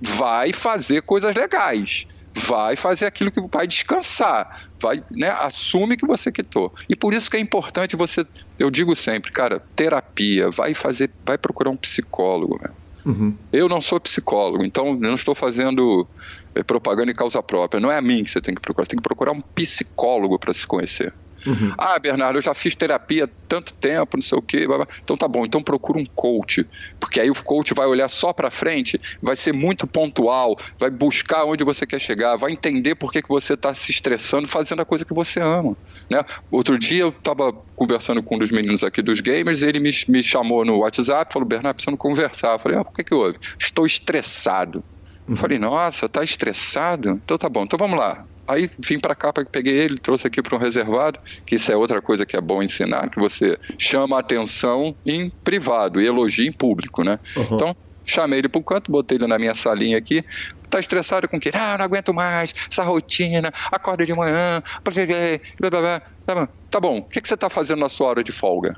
vai fazer coisas legais vai fazer aquilo que vai descansar, vai, né, assume que você quitou. E por isso que é importante você, eu digo sempre, cara, terapia, vai fazer, vai procurar um psicólogo. Né? Uhum. Eu não sou psicólogo, então não estou fazendo eh, propaganda em causa própria. Não é a mim que você tem que procurar, você tem que procurar um psicólogo para se conhecer. Uhum. Ah, Bernardo, eu já fiz terapia há tanto tempo, não sei o quê. Blá, blá. Então tá bom, então procura um coach. Porque aí o coach vai olhar só para frente, vai ser muito pontual, vai buscar onde você quer chegar, vai entender por que, que você está se estressando fazendo a coisa que você ama. Né? Outro dia eu estava conversando com um dos meninos aqui dos gamers, ele me, me chamou no WhatsApp, falou, Bernardo, precisamos conversar. Eu falei, ah, por que, que houve? Estou estressado. Uhum. Falei, nossa, tá estressado? Então tá bom, então vamos lá. Aí vim para cá, peguei ele, trouxe aqui para um reservado, que isso é outra coisa que é bom ensinar, que você chama a atenção em privado e elogia em público, né? Uhum. Então, chamei ele para o canto, botei ele na minha salinha aqui, tá estressado com o quê? Ah, não aguento mais, essa rotina, acorda de manhã, blá, blá, blá, tá bom, tá bom. o que, que você está fazendo na sua hora de folga?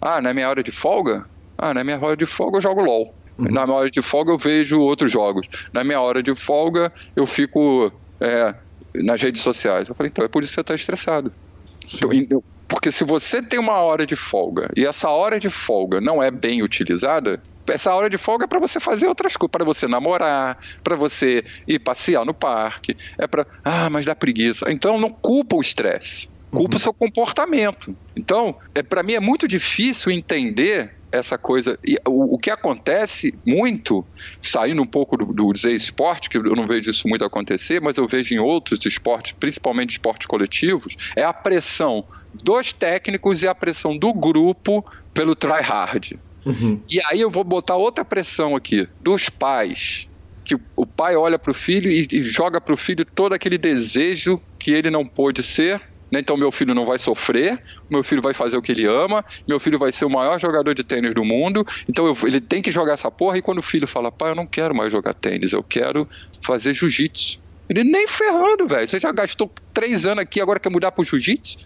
Ah, na minha hora de folga? Ah, na minha hora de folga eu jogo LOL. Uhum. Na minha hora de folga eu vejo outros jogos. Na minha hora de folga eu fico é, nas redes sociais. Eu falei, então é por isso que você está estressado. Então, porque se você tem uma hora de folga e essa hora de folga não é bem utilizada, essa hora de folga é para você fazer outras coisas, para você namorar, para você ir passear no parque, é para ah, mas dá preguiça. Então não culpa o estresse, culpa uhum. o seu comportamento. Então, é para mim é muito difícil entender essa coisa. E o, o, que acontece muito, saindo um pouco do, do dizer esporte, que eu não vejo isso muito acontecer, mas eu vejo em outros esportes, principalmente esportes coletivos, é a pressão dos técnicos e a pressão do grupo pelo try hard. Uhum. E aí eu vou botar outra pressão aqui, dos pais. Que o pai olha para o filho e, e joga para o filho todo aquele desejo que ele não pôde ser né? Então meu filho não vai sofrer, meu filho vai fazer o que ele ama, meu filho vai ser o maior jogador de tênis do mundo, então eu, ele tem que jogar essa porra. E quando o filho fala, pai, eu não quero mais jogar tênis, eu quero fazer jiu-jitsu. Ele nem ferrando, velho. Você já gastou três anos aqui, agora quer mudar pro jiu-jitsu?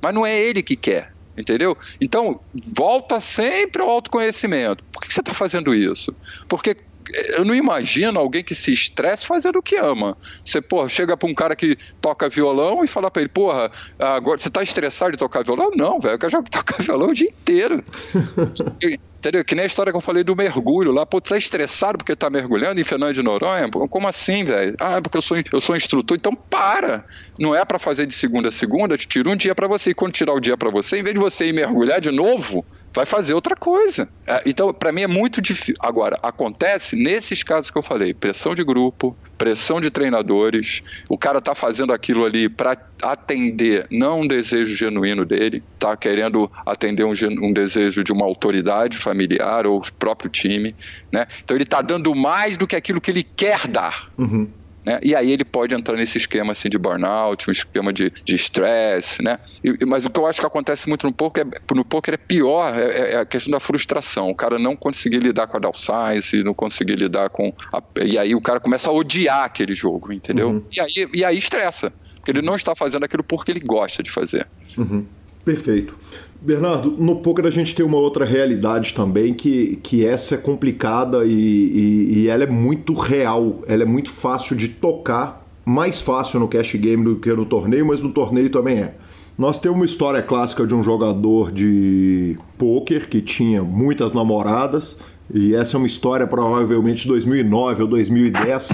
Mas não é ele que quer. Entendeu? Então, volta sempre ao autoconhecimento. Por que você está fazendo isso? Porque eu não imagino alguém que se estresse fazendo o que ama. Você, porra, chega pra um cara que toca violão e fala pra ele, porra, agora você tá estressado de tocar violão? Não, velho, eu quero (laughs) tocar violão o dia inteiro. (laughs) Entendeu? Que nem a história que eu falei do mergulho lá. Pô, tu tá estressado porque tá mergulhando em Fernando de Noronha? Pô, como assim, velho? Ah, porque eu sou, eu sou instrutor. Então para! Não é para fazer de segunda a segunda, te tira um dia para você. E quando tirar o dia para você, em vez de você ir mergulhar de novo, vai fazer outra coisa. É, então, para mim é muito difícil. Agora, acontece nesses casos que eu falei: pressão de grupo, pressão de treinadores, o cara tá fazendo aquilo ali para atender não um desejo genuíno dele, tá querendo atender um, um, desejo de uma autoridade familiar ou próprio time, né? Então ele tá dando mais do que aquilo que ele quer dar. Uhum. Né? E aí ele pode entrar nesse esquema assim de burnout, um esquema de estresse, né? E, mas o que eu acho que acontece muito no poker é, no poker é pior, é, é, é a questão da frustração. O cara não conseguir lidar com a downsize, não conseguir lidar com... A, e aí o cara começa a odiar aquele jogo, entendeu? Uhum. E, aí, e aí estressa, porque ele não está fazendo aquilo porque ele gosta de fazer. Uhum. Perfeito. Bernardo, no poker a gente tem uma outra realidade também, que, que essa é complicada e, e, e, ela é muito real, ela é muito fácil de tocar, mais fácil no cash game do que no torneio, mas no torneio também é. Nós temos uma história clássica de um jogador de pôquer que tinha muitas namoradas, e essa é uma história provavelmente de 2009 ou 2010,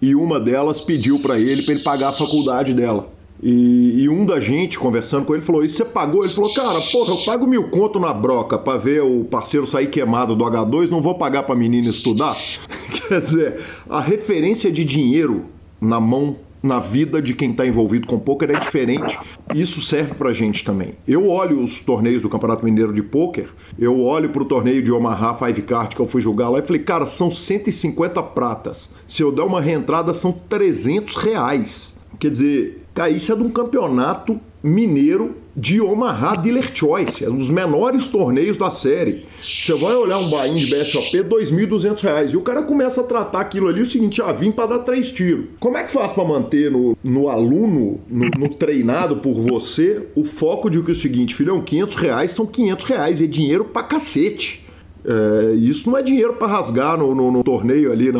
e uma delas pediu para ele para ele pagar a faculdade dela. E, e, um da gente, conversando com ele, falou: E você pagou? Ele falou: Cara, porra, eu pago mil conto na broca pra ver o parceiro sair queimado do H2, não vou pagar pra menina estudar. (laughs) Quer dizer, a referência de dinheiro na mão na vida de quem está envolvido com poker é diferente. Isso serve para gente também. Eu olho os torneios do Campeonato Mineiro de Poker, eu olho para o torneio de Omaha Five Card que eu fui jogar lá e falei, cara, são 150 pratas. Se eu der uma reentrada, são 300 reais. Quer dizer, Cara, isso é de um campeonato mineiro de Omaha Dealer Choice, é um dos menores torneios da série. Você vai olhar um bain de BSOP, R$ 2.200. E o cara começa a tratar aquilo ali o seguinte: ah, vim para dar três tiros. Como é que faz para manter no, no aluno, no, no, treinado por você, o foco de que é o seguinte, filhão, 500 reais são 500 reais, é dinheiro pra cacete. É, isso não é dinheiro para rasgar no, no, no, torneio ali,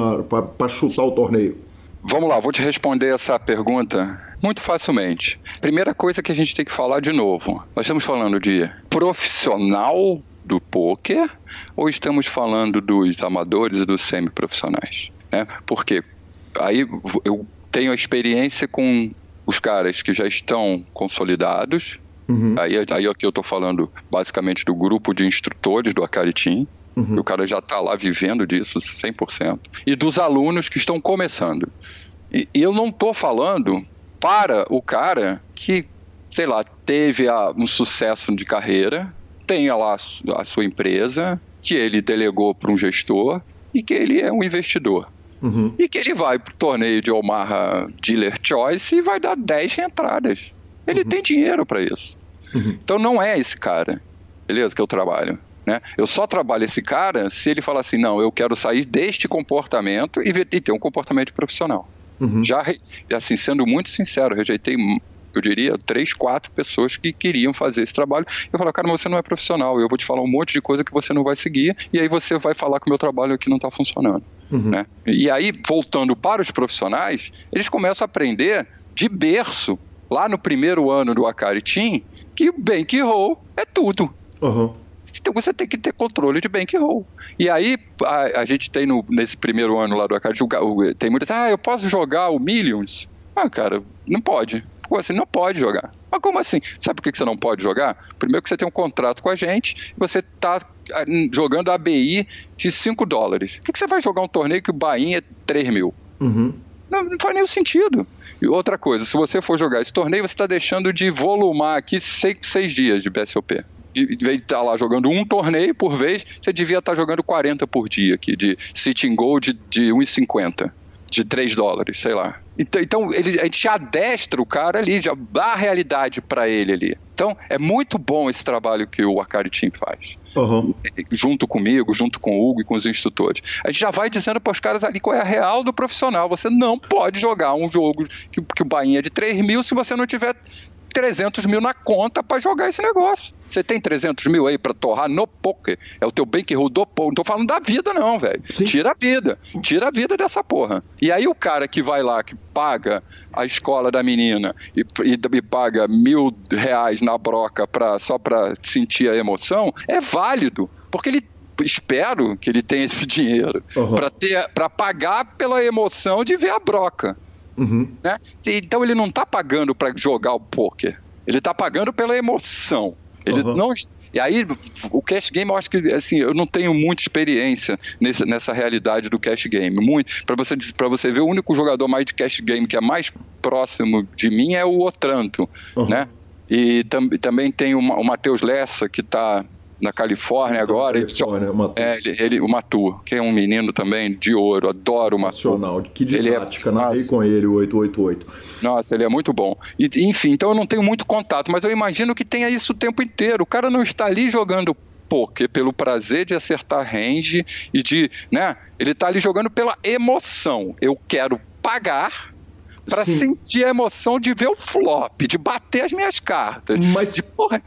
para chutar o torneio. Vamos lá, vou te responder essa pergunta muito facilmente. Primeira coisa que a gente tem que falar de novo: nós estamos falando de profissional do poker ou estamos falando dos amadores e dos semiprofissionais? Né? Porque aí eu tenho a experiência com os caras que já estão consolidados. Uhum. Aí, aí aqui eu estou falando basicamente do grupo de instrutores do Akari Team. Uhum. O cara já está lá vivendo disso 100%. E dos alunos que estão começando. E eu não estou falando para o cara que, sei lá, teve a, um sucesso de carreira, tenha lá a sua empresa, que ele delegou para um gestor e que ele é um investidor. Uhum. E que ele vai para o torneio de Omaha Dealer Choice e vai dar 10 entradas. Ele uhum. tem dinheiro para isso. Uhum. Então não é esse cara, beleza, que eu trabalho. Né? Eu só trabalho esse cara se ele falar assim, não, eu quero sair deste comportamento e, e ter um comportamento profissional. Uhum. Já, assim, sendo muito sincero, rejeitei eu diria, três, quatro pessoas que queriam fazer esse trabalho. Eu falo, cara, você não é profissional, eu vou te falar um monte de coisa que você não vai seguir, e aí você vai falar que o meu trabalho aqui não está funcionando. Uhum. Né? E aí, voltando para os profissionais, eles começam a aprender de berço, lá no primeiro ano do Akari Team, que o bankroll é tudo. Uhum. Então você tem que ter controle de bankroll. E aí a, a gente tem no, nesse primeiro ano lá do Arcade, tem muita, ah, eu posso jogar o Millions? Ah, cara, não pode. Você não pode jogar. Mas como assim? Sabe por que você não pode jogar? Primeiro que você tem um contrato com a gente, você está jogando ABI de 5 dólares. Por que você vai jogar um torneio que o Bahia é 3 mil? Uhum. Não, não, faz nenhum sentido. E outra coisa, se você for jogar esse torneio, você está deixando de volumar aqui seis, seis dias de BSOP em vez de estar lá jogando um torneio por vez, você devia estar jogando 40 por dia aqui, de sitting goal de, de 1,50, de 3 dólares, sei lá. Então, então ele, a gente adestra o cara ali, já dá a realidade para ele ali. Então, é muito bom esse trabalho que o Akari Team faz. Uhum. Junto comigo, junto com o Hugo e com os instrutores. A gente já vai dizendo para os caras ali qual é a real do profissional. Você não pode jogar um jogo que, que o Bahia é de 3 mil se você não tiver 300 mil na conta para jogar esse negócio. Você tem 300 mil aí para torrar no poker. É o teu bankroll do poker. Não tô falando da vida, não, velho. Tira a vida. Tira a vida dessa porra. E aí o cara que vai lá, que paga a escola da menina e, e, e paga mil reais na broca pra, só para sentir a emoção, é válido. Porque ele espero que ele tenha esse (laughs) dinheiro uhum. para ter para pagar pela emoção de ver a broca. Uhum. Né? Então ele não está pagando para jogar o poker. Ele está pagando pela emoção. Ele uhum. não e aí, o cash game, eu acho que assim, eu não tenho muita experiência nesse, nessa realidade do cash game. Muito. Para você, você ver, o único jogador mais de cash game que é mais próximo de mim é o Otranto, uhum. né? E tam, também tem o, o Matheus Lessa, que está na Califórnia então, agora. Califórnia, ele, Matu. É, ele, ele, o Matu, que é um menino também de ouro, adoro o Matu. Que didática, ele é, narrei com ele o 888. Nossa, ele é muito bom. E, enfim, então eu não tenho muito contato, mas eu imagino que tenha isso o tempo inteiro. O cara não está ali jogando poker pelo prazer de acertar range e de, né? Ele está ali jogando pela emoção. Eu quero pagar para sentir a emoção de ver o flop, de bater as minhas cartas. Mas. De, porra,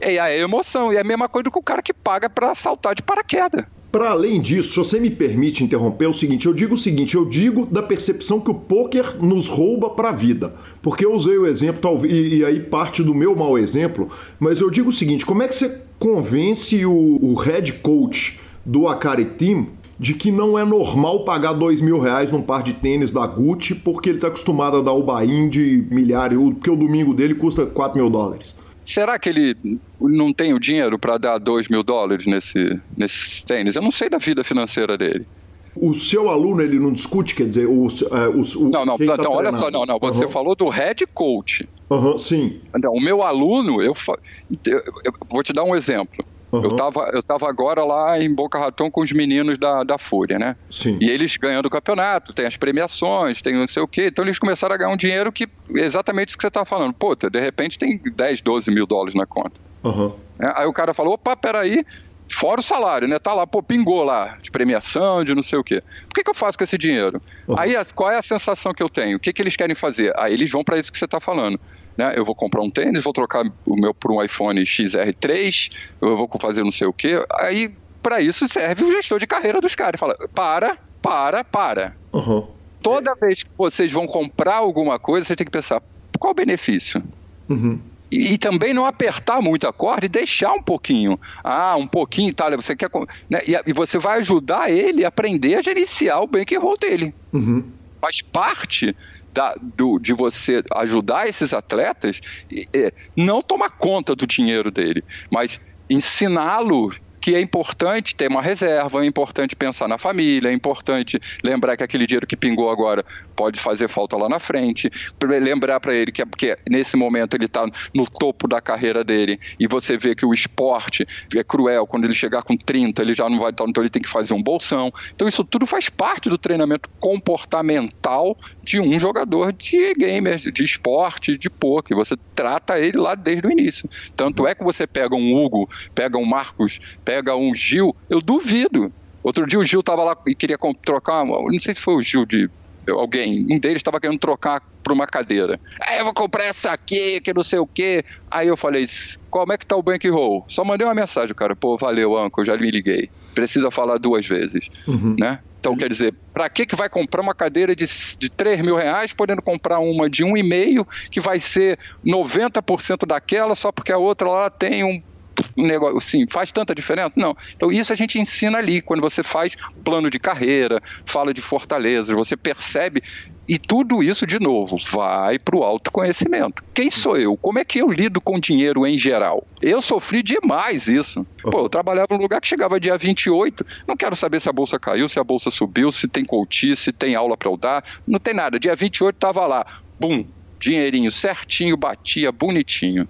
é, é a emoção. E é a mesma coisa do que o cara que paga para saltar de paraquedas. Para além disso, se você me permite interromper, é o seguinte, eu digo o seguinte, eu digo da percepção que o poker nos rouba para a vida. Porque eu usei o exemplo, talvez, e, e, aí parte do meu mau exemplo, mas eu digo o seguinte, como é que você convence o, o head coach do Akari Team de que não é normal pagar dois mil reais num par de tênis da Gucci porque ele está acostumado a dar o bain de milhares, porque o domingo dele custa 4 mil dólares. Será que ele não tem o dinheiro para dar 2 mil dólares nesse, nesse tênis? Eu não sei da vida financeira dele. O seu aluno ele não discute, quer dizer, o, é, o, o não, não, então tá olha só, não, não. Você uhum. falou do head coach. Uhum, sim. Então, o meu aluno, eu, eu, eu, vou te dar um exemplo. Uhum. Eu, tava, eu tava agora lá em Boca Raton com os meninos da, da Fúria, né? Sim. E eles ganhando o campeonato, tem as premiações, tem não sei o quê. Então eles começaram a ganhar um dinheiro que exatamente isso que você tá falando. Pô, de repente tem 10, 12 mil dólares na conta. Uhum. É, aí o cara falou: opa, peraí. Fora o salário, né? Tá lá, pô, pingou lá, de premiação, de não sei o quê. O que, que eu faço com esse dinheiro? Uhum. Aí qual é a sensação que eu tenho? O que, que eles querem fazer? Aí eles vão para isso que você está falando né? Eu vou comprar um tênis, vou trocar o meu por um iPhone XR3, eu vou fazer não sei o quê. Aí, para isso serve o gestor de carreira dos caras. Fala, para, para, para. Uhum. Toda vez que vocês vão comprar alguma coisa, você tem que pensar, qual o benefício? Uhum. E, e, também não apertar muito a corda e deixar um pouquinho. Ah, um pouquinho, tá, você quer. Né? E, e, você vai ajudar ele a aprender a gerenciar o bankroll dele. Uhum. Faz parte da, do, de você ajudar esses atletas, é, não tomar conta do dinheiro dele, mas ensiná-lo que é importante ter uma reserva, é importante pensar na família, é importante lembrar que aquele dinheiro que pingou agora pode fazer falta lá na frente, lembrar para ele que, que nesse momento ele está no topo da carreira dele e você vê que o esporte é cruel, quando ele chegar com 30 ele já não vai estar, então ele tem que fazer um bolsão. Então isso tudo faz parte do treinamento comportamental de um jogador de gamers, de esporte, de poker. Você trata ele lá desde o início. Tanto é que você pega um Hugo, pega um Marcos, pega um Gil, eu duvido. Outro dia o Gil estava lá e queria trocar, não sei se foi o Gil de alguém, um deles estava querendo trocar por uma cadeira. Aí eu vou comprar essa aqui, que não sei o quê. Aí eu falei, como é que tá o bankroll? Só mandei uma mensagem, cara, pô, valeu, Anco, já me liguei. Precisa falar duas vezes, uhum. né? Então, quer dizer, para que, que vai comprar uma cadeira de, de 3 mil reais, podendo comprar uma de 1,5, que vai ser 90% daquela, só porque a outra lá tem um negócio, assim, faz tanta diferença? Não. Então isso a gente ensina ali, quando você faz plano de carreira, fala de fortalezas, você percebe e tudo isso, de novo, vai para o autoconhecimento. Quem sou eu? Como é que eu lido com dinheiro em geral? Eu sofri demais isso. Pô, eu trabalhava num lugar que chegava dia 28, não quero saber se a bolsa caiu, se a bolsa subiu, se tem coach, se tem aula para eu dar, não tem nada. Dia 28 estava lá, bum, dinheirinho certinho, batia bonitinho.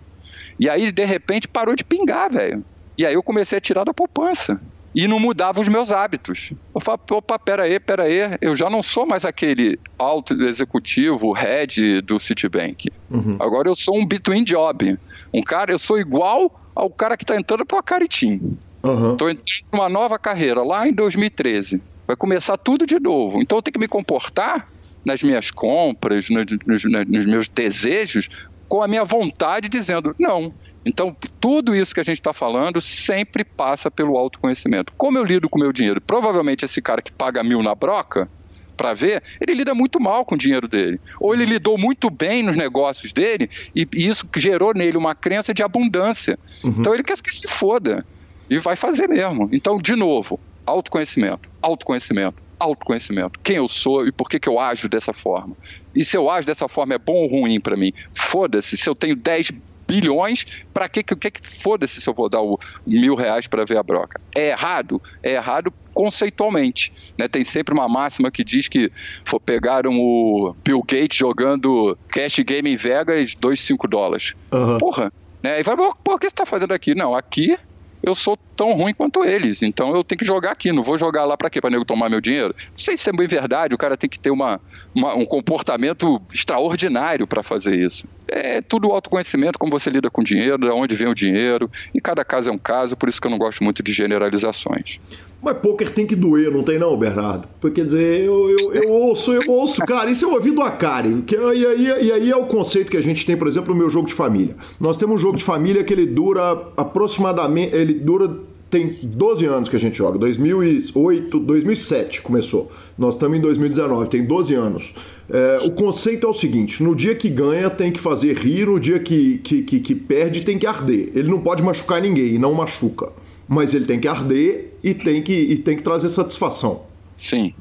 E aí, de repente, parou de pingar, velho. E aí eu comecei a tirar da poupança. E não mudava os meus hábitos. Eu falei, opa, peraí, peraí, eu já não sou mais aquele alto executivo, head do Citibank. Uhum. Agora eu sou um between job. Um cara, eu sou igual ao cara que está entrando para o Caritim. Estou uhum. entrando numa nova carreira lá em 2013. Vai começar tudo de novo. Então eu tenho que me comportar nas minhas compras, nos, nos, nos meus desejos, com a minha vontade dizendo não. Então, tudo isso que a gente está falando sempre passa pelo autoconhecimento. Como eu lido com o meu dinheiro? Provavelmente esse cara que paga mil na broca, para ver, ele lida muito mal com o dinheiro dele. Ou ele lidou muito bem nos negócios dele e, isso gerou nele uma crença de abundância. Uhum. Então ele quer que se foda e vai fazer mesmo. Então, de novo, autoconhecimento, autoconhecimento, autoconhecimento. Quem eu sou e por que, que eu ajo dessa forma. E se eu ajo dessa forma é bom ou ruim para mim? Foda-se, se eu tenho 10 bilhões, para que que, que foda-se se eu vou dar o mil reais para ver a broca? É errado? É errado conceitualmente. Né? Tem sempre uma máxima que diz que for, pegaram o Bill Gates jogando cash game em Vegas, 2, 5 dólares. Uhum. Porra. Né? E vai, por que você está fazendo aqui? Não, aqui eu sou tão ruim quanto eles. Então eu tenho que jogar aqui, não vou jogar lá para quê? Para nego tomar meu dinheiro? Não sei se é bem verdade, o cara tem que ter uma, uma um comportamento extraordinário para fazer isso. É tudo autoconhecimento, como você lida com dinheiro, de onde vem o dinheiro, e cada caso é um caso, por isso que eu não gosto muito de generalizações. Mas poker tem que doer, não tem não, Bernardo? Porque, quer dizer, eu, eu, eu ouço, eu ouço, cara, isso é ouvido a Karen. Que, é, e, aí, e aí é o conceito que a gente tem, por exemplo, no meu jogo de família. Nós temos um jogo de família que ele dura aproximadamente, ele dura tem 12 anos que a gente joga, 2008, 2007 começou. Nós estamos em 2019, tem 12 anos. É, o conceito é o seguinte: no dia que ganha tem que fazer rir, no dia que, que, que, que perde tem que arder. Ele não pode machucar ninguém e não machuca. Mas ele tem que arder e tem que, e tem que trazer satisfação. Sim,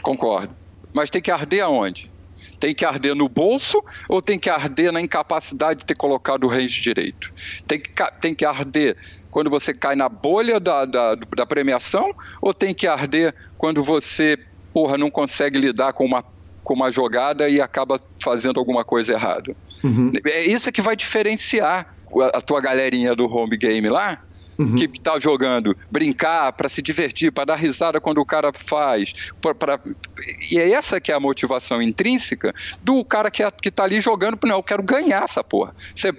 concordo. Mas tem que arder aonde? Tem que arder no bolso ou tem que arder na incapacidade de ter colocado o range direito? Tem que, tem que arder quando você cai na bolha da, da, da premiação ou tem que arder quando você, porra, não consegue lidar com uma, com uma jogada e acaba fazendo alguma coisa errada? Uhum. É isso que vai diferenciar a tua galerinha do home game lá uhum. que está jogando, brincar para se divertir, para dar risada quando o cara faz. Pra, pra... E é essa que é a motivação intrínseca do cara que, é, que tá ali jogando, não, eu quero ganhar essa porra. Você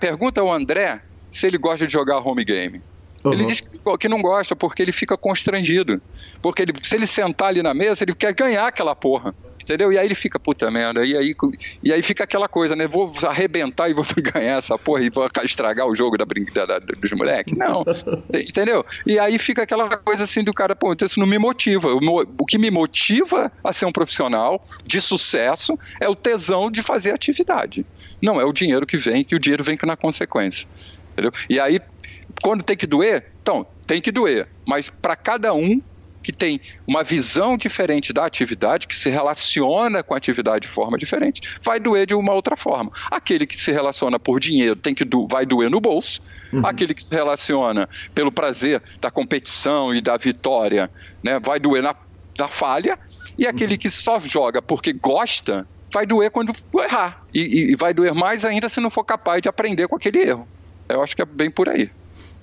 pergunta ao André se ele gosta de jogar home game. Uhum. Ele diz que não gosta porque ele fica constrangido. Porque ele, se ele sentar ali na mesa, ele quer ganhar aquela porra entendeu? E aí ele fica, puta merda, e aí, e aí fica aquela coisa, né? Vou arrebentar e vou (laughs) ganhar essa porra e vou estragar o jogo da brincadeira dos moleques. Não, (laughs) entendeu? E aí fica aquela coisa assim do cara, pô, então isso não me motiva. O, que me motiva a ser um profissional de sucesso é o tesão de fazer atividade. Não é o dinheiro que vem, que o dinheiro vem na consequência. Entendeu? E aí, quando tem que doer, então, tem que doer. Mas para cada um que tem uma visão diferente da atividade, que se relaciona com a atividade de forma diferente, vai doer de uma outra forma. Aquele que se relaciona por dinheiro tem que do, vai doer no bolso. Uhum. Aquele que se relaciona pelo prazer da competição e da vitória, né, vai doer na, na falha. E aquele uhum. que só joga porque gosta, vai doer quando errar. E, e vai doer mais ainda se não for capaz de aprender com aquele erro. Eu acho que é bem por aí.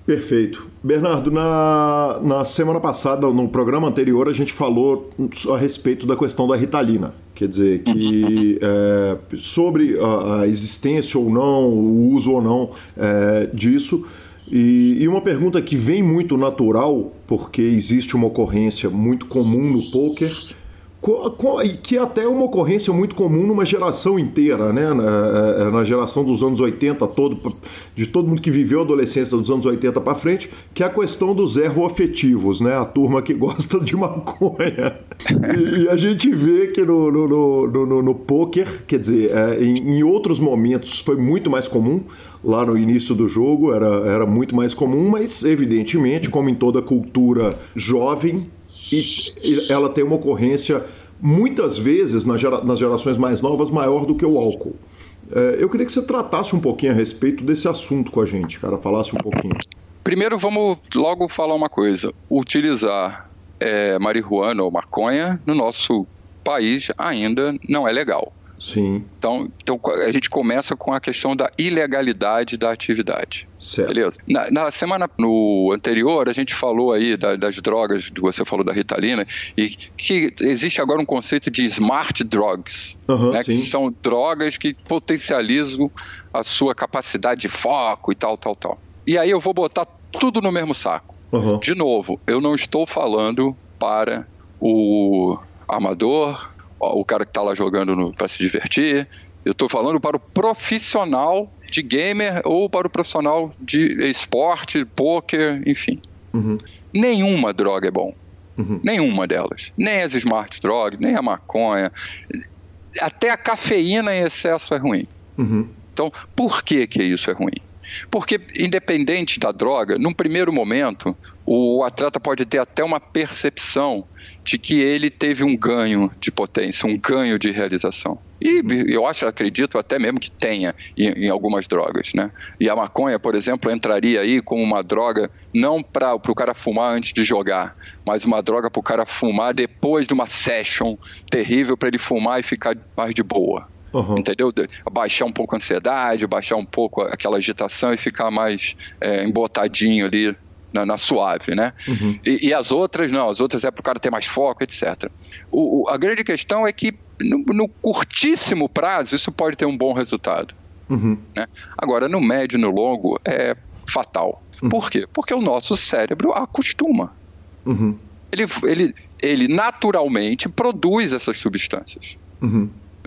Perfeito. Bernardo, na, na semana passada, no programa anterior, a gente falou a respeito da questão da ritalina. Quer dizer, que (laughs) é, sobre a, a, existência ou não, o uso ou não é, disso. E, e, uma pergunta que vem muito natural, porque existe uma ocorrência muito comum no poker, que é até uma ocorrência muito comum numa geração inteira, né? na, na geração dos anos 80, todo, de todo mundo que viveu a adolescência dos anos 80 para frente, que é a questão dos erro-afetivos, né? a turma que (laughs) gosta de maconha. E, e a gente vê que no, no, no, no, no poker, quer dizer, é, em, em outros momentos foi muito mais comum, lá no início do jogo era, era muito mais comum, mas evidentemente, como em toda cultura jovem, e ela tem uma ocorrência, muitas vezes, nas gerações mais novas, maior do que o álcool. É, eu queria que você tratasse um pouquinho a respeito desse assunto com a gente, cara, falasse um pouquinho. Primeiro, vamos logo falar uma coisa. Utilizar é, marihuana ou maconha no nosso país ainda não é legal. Sim. Então, então a gente começa com a questão da ilegalidade da atividade. Certo. Beleza? Na, na semana no anterior, a gente falou aí da, das drogas, você falou da Ritalina, e que existe agora um conceito de smart drugs, uhum, né, que são drogas que potencializam a sua capacidade de foco e tal, tal, tal. E aí eu vou botar tudo no mesmo saco. Uhum. De novo, eu não estou falando para o amador, o cara que está lá jogando para se divertir. Eu estou falando para o profissional de gamer ou para o profissional de esporte, poker, enfim. Uhum. Nenhuma droga é bom. Uhum. Nenhuma delas. Nem as smart drugs, nem a maconha. Até a cafeína em excesso é ruim. Uhum. Então, por que, que isso é ruim? Porque, independente da droga, num primeiro momento, o atleta pode ter até uma percepção de que ele teve um ganho de potência, um ganho de realização. E eu acho, acredito até mesmo que tenha em, em, algumas drogas, né? E a maconha, por exemplo, entraria aí como uma droga não para o cara fumar antes de jogar, mas uma droga para o cara fumar depois de uma session terrível para ele fumar e ficar mais de boa. Uhum. Entendeu? Baixar um pouco a ansiedade, baixar um pouco aquela agitação e ficar mais é, embotadinho ali na, na suave, né? Uhum. E, e, as outras, não, as outras é para o cara ter mais foco, etc. O, o, a grande questão é que no, no, curtíssimo prazo isso pode ter um bom resultado. Uhum. Né? Agora, no médio e no longo é fatal. Uhum. Por quê? Porque o nosso cérebro acostuma. Uhum. Ele, ele, ele naturalmente produz essas substâncias.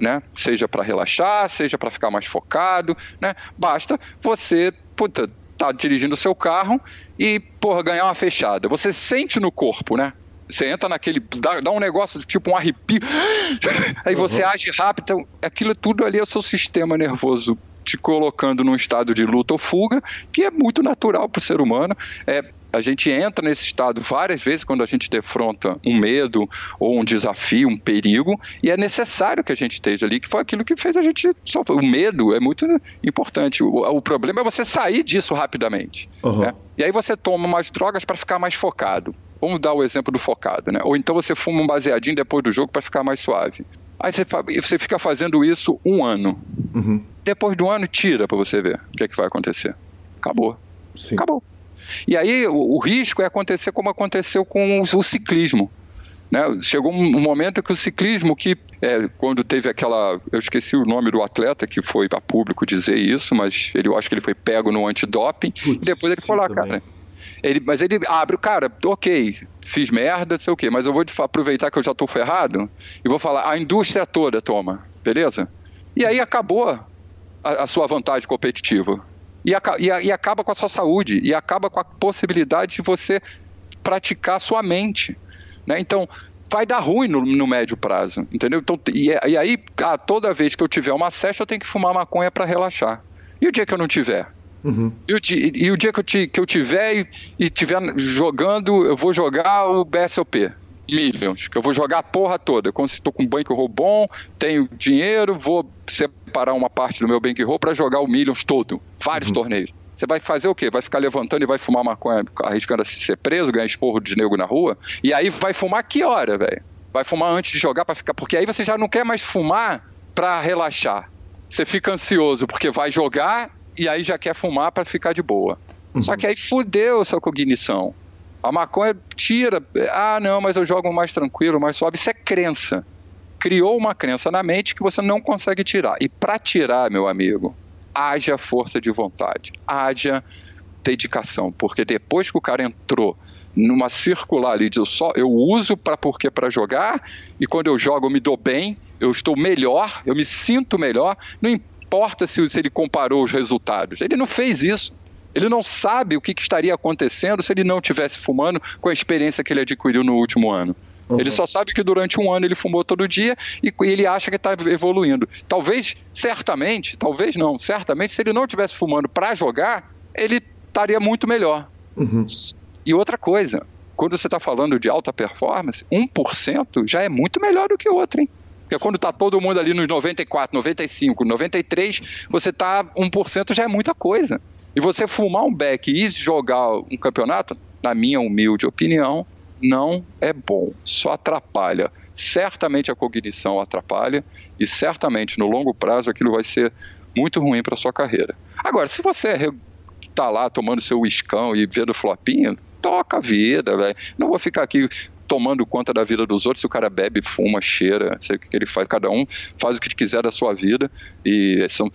Né? Seja para relaxar, seja para ficar mais focado, né? Basta você, puta, tá tá dirigindo o seu carro e, porra, ganhar uma fechada. Você sente no corpo, né? Você entra naquele. Dá, dá um negócio tipo um arrepio. (gasps) Aí você uhum. age rápido. Então, aquilo tudo ali é o seu sistema nervoso te colocando num estado de luta ou fuga, que é muito natural para o ser humano. É, a gente entra nesse estado várias vezes quando a gente defronta um medo ou um desafio, um perigo, e é necessário que a gente esteja ali, que foi aquilo que fez a gente sofrer. O medo é muito importante. O, o problema é você sair disso rapidamente. Uhum. Né? E aí você toma umas drogas para ficar mais focado. Vamos dar o exemplo do focado, né? Ou então você fuma um baseadinho depois do jogo para ficar mais suave. Aí você, você fica fazendo isso um ano. Uhum. Depois do ano, tira para você ver o que, é que vai acontecer. Acabou. Sim. Acabou. E aí o, o, risco é acontecer como aconteceu com o, o ciclismo. Né? Chegou um momento que o ciclismo, que é, quando teve aquela. Eu esqueci o nome do atleta que foi a público dizer isso, mas ele, eu acho que ele foi pego no antidoping. Putz, e depois ele falou, cara. Ele, mas ele abre o cara, ok, fiz merda, sei o quê, mas eu vou aproveitar que eu já estou ferrado e vou falar, a indústria toda toma, beleza? E aí acabou a, a sua vantagem competitiva. E, e, e, acaba com a sua saúde, e acaba com a possibilidade de você praticar sua mente. Né? Então, vai dar ruim no, no médio prazo, entendeu? Então, e, e aí, ah, toda vez que eu tiver uma sesta, eu tenho que fumar maconha para relaxar. E o dia que eu não tiver? Uhum. E, o dia, e, o dia, que eu, te, que eu tiver e, estiver jogando, eu vou jogar o BSOP. Millions, que eu vou jogar a porra toda. Quando estou com um bankroll bom, tenho dinheiro, vou separar uma parte do meu bankroll para jogar o Millions todo. Vários uhum. torneios. Você vai fazer o quê? Vai ficar levantando e vai fumar maconha, arriscando a ser preso, ganhar esporro de nego na rua? E aí vai fumar que hora, velho? Vai fumar antes de jogar para ficar. Porque aí você já não quer mais fumar para relaxar. Você fica ansioso porque vai jogar e aí já quer fumar para ficar de boa. Uhum. Só que aí fudeu a sua cognição. A maconha tira. Ah, não, mas eu jogo mais tranquilo, mais suave. Isso é crença. Criou uma crença na mente que você não consegue tirar. E para tirar, meu amigo, haja força de vontade, haja dedicação, porque depois que o cara entrou numa circular ali de eu só eu uso para porque para jogar e quando eu jogo eu me dou bem, eu estou melhor, eu me sinto melhor, não importa se, se ele comparou os resultados. Ele não fez isso. Ele não sabe o que, que, estaria acontecendo se ele não tivesse fumando com a experiência que ele adquiriu no último ano. Uhum. Ele só sabe que durante um ano ele fumou todo dia e ele acha que está evoluindo. Talvez, certamente, talvez não, certamente, se ele não tivesse fumando para jogar, ele estaria muito melhor. Uhum. E outra coisa, quando você está falando de alta performance, 1% já é muito melhor do que o outro, hein? Porque quando está todo mundo ali nos 94, 95, 93, você está 1% já é muita coisa. E você fumar um beck e jogar um campeonato, na minha humilde opinião, não é bom, só atrapalha. Certamente a cognição atrapalha e certamente no longo prazo aquilo vai ser muito ruim para sua carreira. Agora, se você está lá tomando seu uiscão e vendo flopinho, toca a vida, velho. Não vou ficar aqui tomando conta da vida dos outros, se o cara bebe, fuma, cheira, sei o que ele faz, cada um faz o que quiser da sua vida e são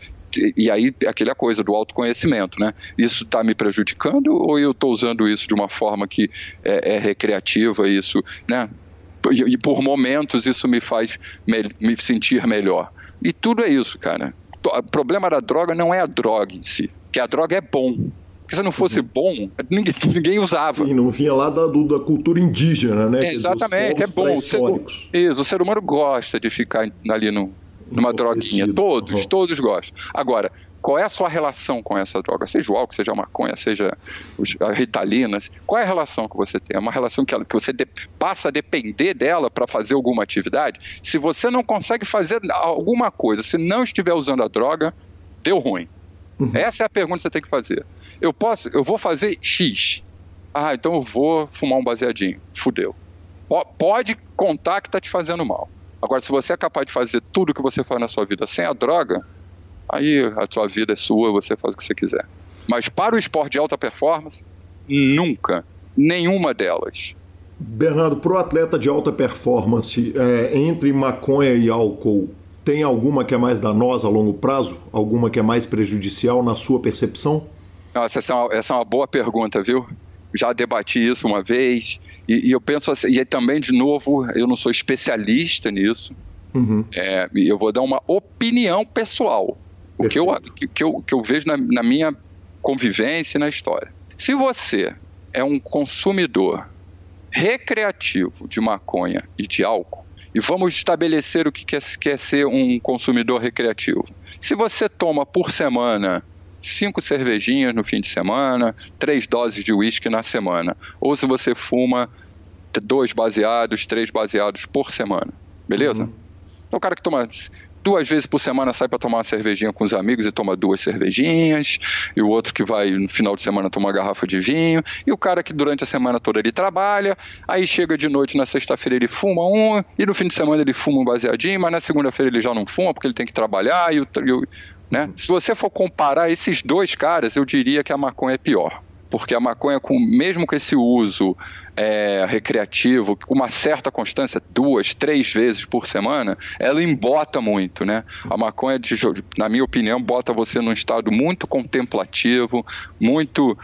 e aí aquela coisa do autoconhecimento, né? Isso está me prejudicando ou eu estou usando isso de uma forma que é, é recreativa, isso, né? E, e, por momentos isso me faz me, me sentir melhor. E tudo é isso, cara. O problema da droga não é a droga em si, que a droga é bom. Porque se não fosse uhum. bom, ninguém, (laughs) ninguém usava. Sim, não vinha lá da, do, da cultura indígena, né? É, exatamente, é bom. O ser, isso, o ser humano gosta de ficar ali no, numa droguinha. Todos, todos gostam. Agora, qual é a sua relação com essa droga? Seja o álcool, seja a maconha, seja a ritalina. Qual é a relação que você tem? É uma relação que, ela, que você de, passa a depender dela para fazer alguma atividade? Se você não consegue fazer alguma coisa, se não estiver usando a droga, deu ruim. Uhum. Essa é a pergunta que você tem que fazer. Eu posso, eu vou fazer X. Ah, então eu vou fumar um baseadinho. Fudeu. Pode contar que está te fazendo mal. Agora, se você é capaz de fazer tudo que você faz na sua vida sem a droga, aí a sua vida é sua, você faz o que você quiser. Mas para o esporte de alta performance, nunca, nenhuma delas. Bernardo, para o atleta de alta performance, é, entre maconha e álcool, tem alguma que é mais danosa a longo prazo? Alguma que é mais prejudicial na sua percepção? Nossa, essa é uma, essa é uma boa pergunta, viu? Já debati isso uma vez e, e eu penso assim, e também, de novo, eu não sou especialista nisso. Uhum. É, eu vou dar uma opinião pessoal. O que eu, que, que, eu, que eu vejo na, na minha convivência e na história. Se você é um consumidor recreativo de maconha e de álcool, e vamos estabelecer o que quer, quer ser um consumidor recreativo. Se você toma por semana cinco cervejinhas no fim de semana, três doses de uísque na semana, ou se você fuma dois baseados, três baseados por semana, beleza? Uhum. Então, o cara que toma duas vezes por semana sai para tomar uma cervejinha com os amigos e toma duas cervejinhas, e o outro que vai no final de semana tomar uma garrafa de vinho, e o cara que durante a semana toda ele trabalha, aí chega de noite na sexta-feira ele fuma um, e no fim de semana ele fuma um baseadinho, mas na segunda-feira ele já não fuma porque ele tem que trabalhar, e o, e o né? Se você for comparar esses dois caras, eu diria que a maconha é pior porque a maconha, com, mesmo com esse uso é, recreativo, com uma certa constância, duas, três vezes por semana, ela embota muito, né? A maconha, de, na minha opinião, bota você num estado muito contemplativo, muito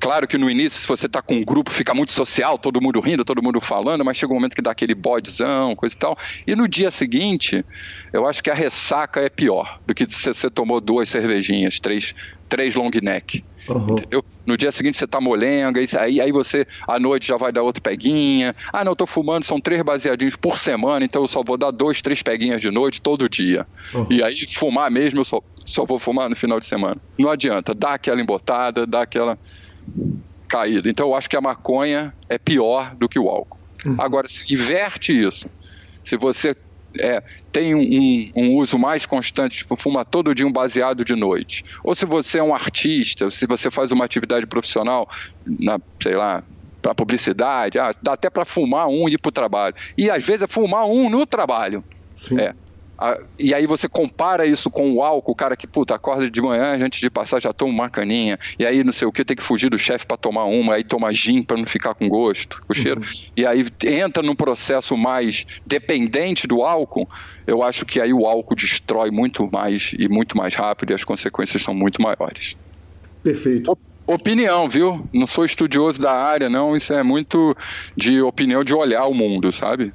Claro que no início, se você está com um grupo, fica muito social, todo mundo rindo, todo mundo falando, mas chega um momento que dá aquele bodezão, coisa e tal. E no dia seguinte, eu acho que a ressaca é pior do que se você tomou duas cervejinhas, três, três long neck. Uhum. Entendeu? No dia seguinte você tá molenga, aí, aí você à noite já vai dar outra peguinha. Ah, não, tô fumando, são três baseadinhos por semana, então eu só vou dar dois, três peguinhas de noite todo dia. Uhum. E aí fumar mesmo, eu só, só vou fumar no final de semana. Não adianta, dá aquela embotada, dá aquela caída. Então eu acho que a maconha é pior do que o álcool. Uhum. Agora, se inverte isso. Se você é, tem um, um, uso mais constante, tipo, fuma todo dia um baseado de noite. Ou se você é um artista, se você faz uma atividade profissional, na, sei lá, para publicidade, ah, dá até para fumar um e ir para o trabalho. E às vezes é fumar um no trabalho. Sim. É e aí você compara isso com o álcool, o cara que, puta, acorda de manhã, antes de passar já toma uma caninha, e aí não sei o que, tem que fugir do chefe para tomar uma, aí toma gin para não ficar com gosto, com cheiro, uhum. e aí entra num processo mais dependente do álcool, eu acho que aí o álcool destrói muito mais e muito mais rápido e as consequências são muito maiores. Perfeito opinião, viu? Não sou estudioso da área, não. Isso é muito de opinião de olhar o mundo, sabe?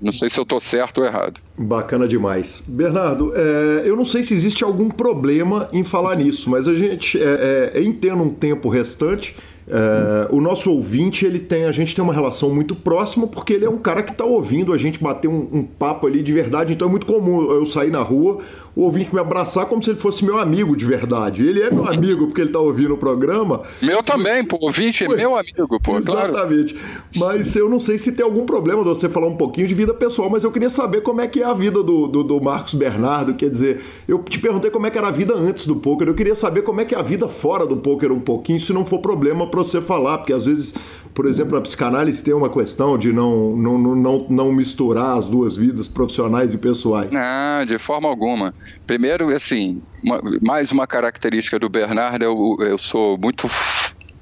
Não sei se eu estou certo ou errado. Bacana demais. Bernardo, é, eu não sei se existe algum problema em falar nisso, mas a gente é, é, entendo um tempo restante. É, o nosso ouvinte, ele tem, a gente tem uma relação muito próxima porque ele é um cara que está ouvindo a gente bater um, um, papo ali de verdade. Então é muito comum eu sair na rua, o ouvinte me abraçar como se ele fosse meu amigo de verdade. Ele é meu amigo porque ele está ouvindo o programa. Meu também, pô. O ouvinte é meu amigo, pô. Exatamente. Claro. Mas eu não sei se tem algum problema de você falar um pouquinho de vida pessoal, mas eu queria saber como é que é a vida do, do, do Marcos Bernardo. Quer dizer, eu te perguntei como é que era a vida antes do poker. Eu queria saber como é que é a vida fora do poker um pouquinho, se não for problema para você falar, porque às vezes por exemplo, a psicanálise tem uma questão de não, não, não, não misturar as duas vidas profissionais e pessoais. Não, de forma alguma. Primeiro, assim, uma, mais uma característica do Bernardo, eu, eu sou muito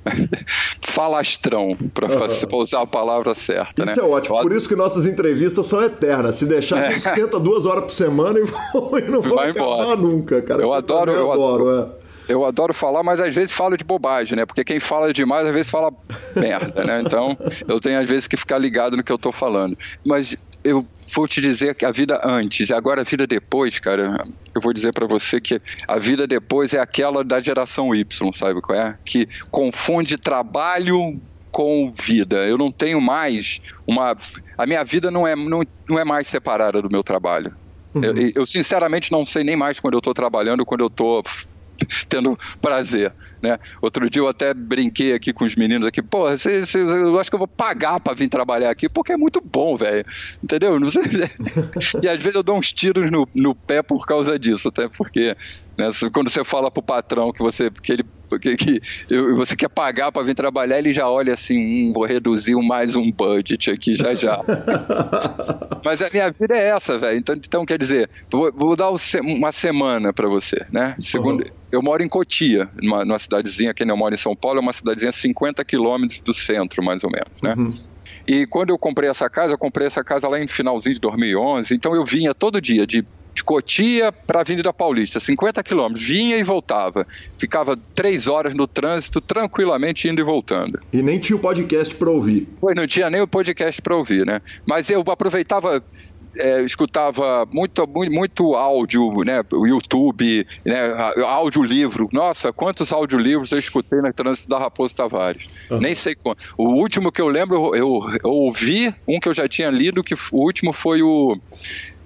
(laughs) falastrão, para uhum. usar a palavra certa. Isso né? é ótimo, por isso que nossas entrevistas são eternas. Se deixar, a gente (laughs) senta duas horas por semana e, (laughs) não vai acabar embora. nunca, cara. Eu adoro, eu adoro. Eu adoro, é. Eu adoro falar, mas às vezes falo de bobagem, né? Porque quem fala demais, às vezes fala merda, né? Então, eu tenho às vezes que ficar ligado no que eu tô falando. Mas eu vou te dizer que a vida antes e agora a vida depois, cara, eu vou dizer para você que a vida depois é aquela da geração Y, sabe qual é? Que confunde trabalho com vida. Eu não tenho mais uma. A minha vida não é, não, não é mais separada do meu trabalho. Uhum. Eu, eu, sinceramente não sei nem mais quando eu estou trabalhando, quando eu estou (laughs) tendo prazer, né? Outro dia eu até brinquei aqui com os meninos aqui, pô, cê, cê, eu acho que eu vou pagar para vir trabalhar aqui, porque é muito bom, velho, entendeu? Sei, (laughs) e às vezes eu dou uns tiros no, no pé por causa disso, até porque né, quando você fala pro patrão que você que ele porque que eu, você quer pagar para vir trabalhar, ele já olha assim, hum, vou reduzir mais um budget aqui já já. (laughs) Mas a minha vida é essa, velho. Então, então, quer dizer, vou, vou dar uma semana para você, né? Segundo, uhum. Eu moro em Cotia, numa, numa cidadezinha, quem não mora em São Paulo, é uma cidadezinha a 50 quilômetros do centro, mais ou menos, né? Uhum. E quando eu comprei essa casa, eu comprei essa casa lá em finalzinho de 2011, então eu vinha todo dia de de Cotia para a Avenida Paulista, 50 quilômetros, vinha e voltava. Ficava três horas no trânsito, tranquilamente indo e voltando. E nem tinha o podcast para ouvir. Pois não tinha nem o podcast para ouvir, né? Mas eu aproveitava é, escutava muito, muito, muito áudio, né? O YouTube, né? Áudio-livro. Nossa, quantos audiolivros eu escutei na trânsito da Raposo Tavares. Uhum. Nem sei quanto. O último que eu lembro, eu, eu ouvi um que eu já tinha lido, que o último foi o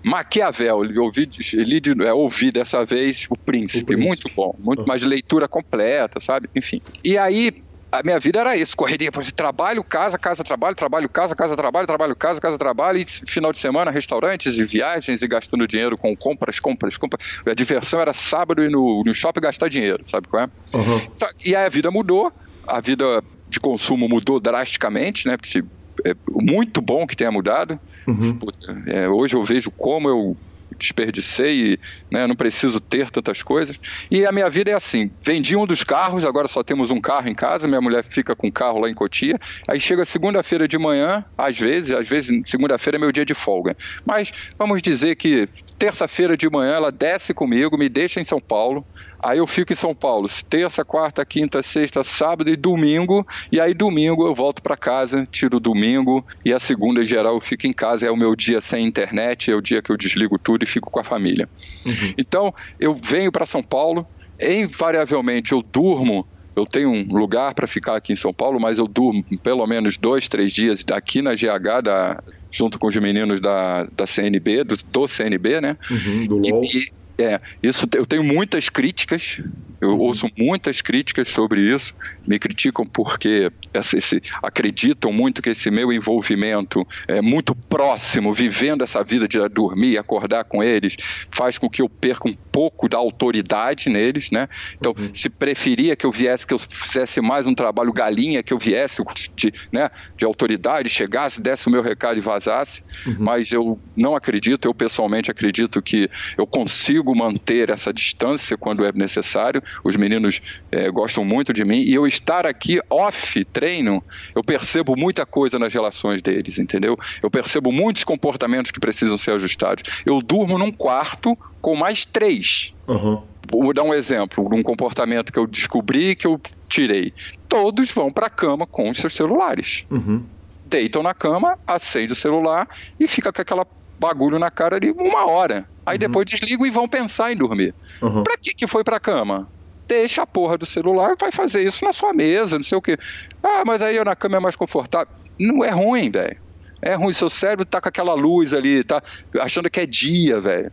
Maquiavel, eu ouvi, li, é, ouvi dessa vez o príncipe, o príncipe, muito bom, muito mais leitura completa, sabe? Enfim. E aí, a minha vida era isso, correria para trabalho, casa, casa, trabalho, trabalho, casa, casa, trabalho, trabalho, casa, casa, trabalho, e final de semana, restaurantes e viagens e gastando dinheiro com compras, compras, compras. A diversão era sábado ir no, no shopping gastar dinheiro, sabe qual é? Uhum. E aí a vida mudou, a vida de consumo mudou drasticamente, né? Porque é muito bom que tenha mudado. Uhum. É, hoje eu vejo como eu desperdicei, né, não preciso ter tantas coisas. E a minha vida é assim: vendi um dos carros, agora só temos um carro em casa, minha mulher fica com o carro lá em Cotia. Aí chega segunda-feira de manhã, às vezes, às vezes segunda-feira é meu dia de folga. Mas vamos dizer que terça-feira de manhã ela desce comigo, me deixa em São Paulo. Aí eu fico em São Paulo, terça, quarta, quinta, sexta, sábado e domingo. E aí domingo eu volto para casa, tiro domingo e a segunda em geral eu fico em casa. É o meu dia sem internet, é o dia que eu desligo tudo e fico com a família. Uhum. Então eu venho para São Paulo, invariavelmente eu durmo eu tenho um lugar para ficar aqui em São Paulo, mas eu durmo pelo menos dois, três dias aqui na GH, da, junto com os meninos da, da CNB, do, do CNB, né? Uhum, do LOL. E, é, isso eu tenho muitas críticas, eu uhum. ouço muitas críticas sobre isso, me criticam porque essa, esse, acreditam muito que esse meu envolvimento é muito próximo, vivendo essa vida de dormir e acordar com eles, faz com que eu perca um pouco da autoridade neles, né? Então, uhum. se preferia que eu viesse, que eu fizesse mais um trabalho galinha, que eu viesse de, né, de autoridade, chegasse, desse o meu recado e vazasse, uhum. mas eu não acredito, eu pessoalmente acredito que eu consigo manter essa distância quando é necessário, os meninos é, gostam muito de mim e eu estar aqui off treino, eu percebo muita coisa nas relações deles, entendeu? Eu percebo muitos comportamentos que precisam ser ajustados. Eu durmo num quarto com mais três. Uhum. Vou dar um exemplo de um comportamento que eu descobri que eu tirei. Todos vão para a cama com os seus celulares. Uhum. Deitam na cama, acende o celular e fica com aquela bagulho na cara de uma hora. Aí uhum. depois desligam e vão pensar em dormir. Uhum. Pra que, que foi pra cama? Deixa a porra do celular, vai fazer isso na sua mesa, não sei o quê. Ah, mas aí eu na cama é mais confortável. Não é ruim, velho. É ruim, seu cérebro tá com aquela luz ali, tá achando que é dia, velho.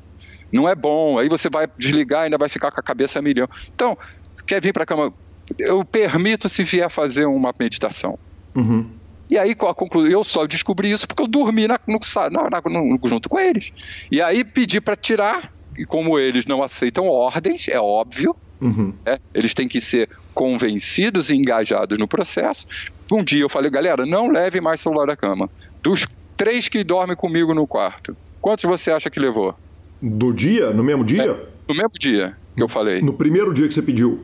Não é bom. Aí você vai desligar e ainda vai ficar com a cabeça a milhão. Então, quer vir pra cama? Eu permito se vier fazer uma meditação. Uhum. E aí, a conclusão, eu só descobri isso porque eu dormi na, no, na, no, junto com eles. E aí pedi para tirar, e como eles não aceitam ordens, é óbvio, uhum. né? eles têm que ser convencidos e engajados no processo. Um dia eu falei, galera, não leve mais celular da cama. Dos três que dormem comigo no quarto, quantos você acha que levou? Do dia? No mesmo dia? É, no mesmo dia que eu falei. No primeiro dia que você pediu?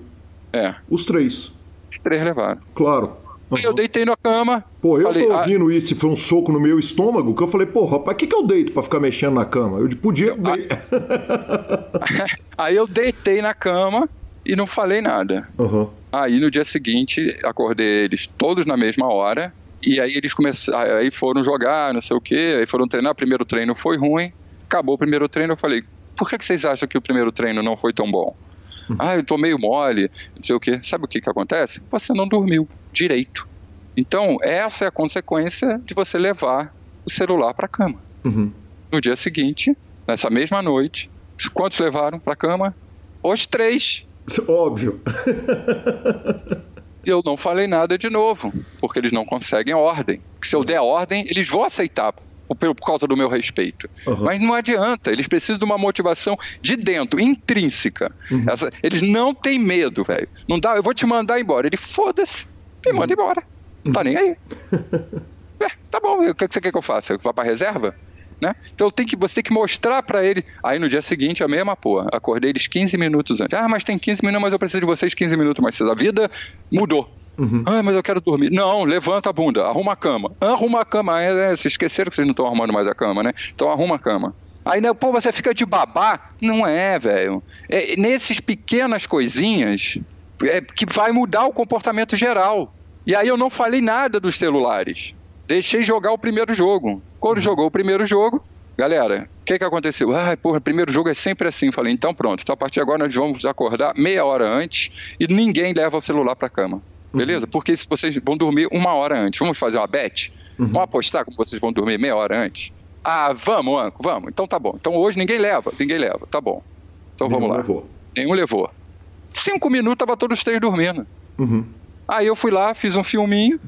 É. Os três. Os três levaram. Claro. Uhum. Eu deitei na cama. Pô, eu falei, tô ah, ouvindo ah, isso, se foi um soco no meu estômago, que eu falei, pô, rapaz, o que, que eu deito pra ficar mexendo na cama? Eu podia. Eu, (laughs) aí eu deitei na cama e não falei nada. Uhum. Aí no dia seguinte, acordei eles todos na mesma hora. E aí eles começaram, aí foram jogar, não sei o quê, aí foram treinar. O primeiro treino foi ruim. Acabou o primeiro treino, eu falei, por que, que vocês acham que o primeiro treino não foi tão bom? Uhum. Ah, eu tô meio mole, não sei o quê. Sabe o que, que acontece? Você não dormiu direito. Então, essa é a consequência de você levar o celular para a cama. Uhum. No dia seguinte, nessa mesma noite, quantos levaram para a cama? Os três. Óbvio. (laughs) eu não falei nada de novo, porque eles não conseguem ordem. Se eu der ordem, eles vão aceitar por, por causa do meu respeito. Uhum. Mas não adianta, eles precisam de uma motivação de dentro, intrínseca. Uhum. Essa, eles não têm medo, velho. Não dá, eu vou te mandar embora. Ele foda-se, me manda uhum. embora. Não tá nem aí. (laughs) é, tá bom, o que você quer que eu faça? Vá pra reserva? Né? Então tem que, você tem que mostrar para ele. Aí no dia seguinte, a mesma porra. Acordei eles 15 minutos antes. Ah, mas tem 15 minutos, mas eu preciso de vocês 15 minutos mais cedo. A vida mudou. Uhum. Ah, mas eu quero dormir. Não, levanta a bunda, arruma a cama. Arruma a cama. É, é, vocês esqueceram que vocês não estão arrumando mais a cama, né? Então arruma a cama. Aí, né, pô, você fica de babá. Não é, velho. É, nesses pequenas coisinhas é, que vai mudar o comportamento geral. E aí eu não falei nada dos celulares. Deixei jogar o primeiro jogo. Quando uhum. jogou o primeiro jogo, galera, o que, que aconteceu? Ah, porra, primeiro jogo é sempre assim. Falei, então pronto, então a partir de agora nós vamos acordar meia hora antes e ninguém leva o celular para cama. Beleza? Uhum. Porque se vocês vão dormir uma hora antes, vamos fazer uma bet? Uhum. Vamos apostar como vocês vão dormir meia hora antes? Ah, vamos, Anco, vamos. Então tá bom. Então hoje ninguém leva, ninguém leva. Tá bom. Então Nenhum vamos lá. Levou. Nenhum levou. Cinco minutos tava todos os três dormindo. Uhum. Aí eu fui lá, fiz um filminho,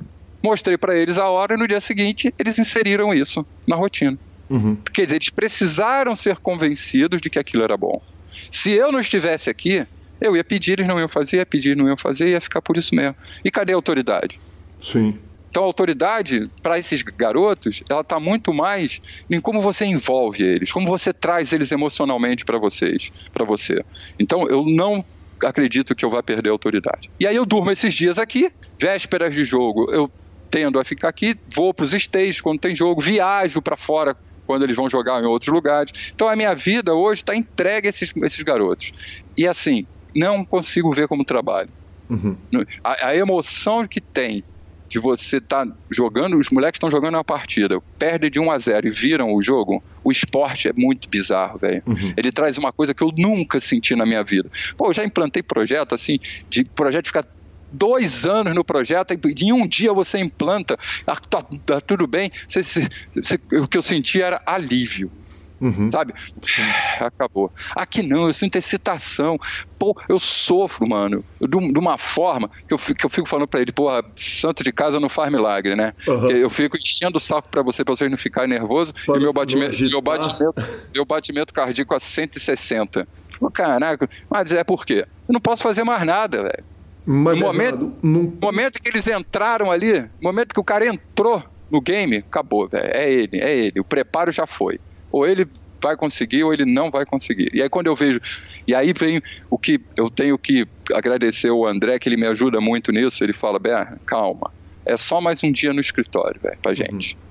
mostrei para eles a hora e no dia seguinte eles inseriram isso na rotina. Uhum. Quer dizer, eles precisaram ser convencidos de que aquilo era bom. Se eu não estivesse aqui, eu ia pedir, eles não iam fazer, ia pedir, não iam fazer, ia ficar por isso mesmo. E cadê a autoridade? Sim. Então a autoridade para esses garotos, ela está muito mais em como você envolve eles, como você traz eles emocionalmente para vocês, para você. Então eu não acredito que eu vá perder a autoridade. E aí eu durmo esses dias aqui, vésperas de jogo, eu tendo a ficar aqui, vou para os stages quando tem jogo, viajo para fora quando eles vão jogar em outros lugares. Então a minha vida hoje está entregue a esses, esses garotos. E assim, não consigo ver como trabalho. Uhum. A, a, emoção que tem de você estar tá jogando, os moleques estão jogando uma partida, perdem de 1 a 0 e viram o jogo, o esporte é muito bizarro, velho. Uhum. Ele traz uma coisa que eu nunca senti na minha vida. Pô, eu já implantei projeto assim, de projeto de ficar dois anos no projeto e em um dia você implanta, ah, tá, tá tudo bem. Você, você, o que eu senti era alívio. Uhum. Sabe? (sighs) Acabou. Aqui não, eu sinto excitação. Pô, eu sofro, mano, de, de uma forma que eu, fico, que eu fico falando pra ele, porra, santo de casa não faz milagre, né? Uhum. Eu fico enchendo o saco pra você, pra vocês não ficarem nervososos. E meu batimento, meu, batimento, meu batimento cardíaco a 160. Pô, caraca, mas é por quê? Eu não posso fazer mais nada, velho. No momento, no momento que eles entraram ali, no momento que o cara entrou no game, acabou, velho. É ele, é ele. O preparo já foi ou ele vai conseguir ou ele não vai conseguir. E aí quando eu vejo, e aí vem o que eu tenho que agradecer o André, que ele me ajuda muito nisso, ele fala, Ber, calma, é só mais um dia no escritório, velho, pra uhum. gente. Uhum.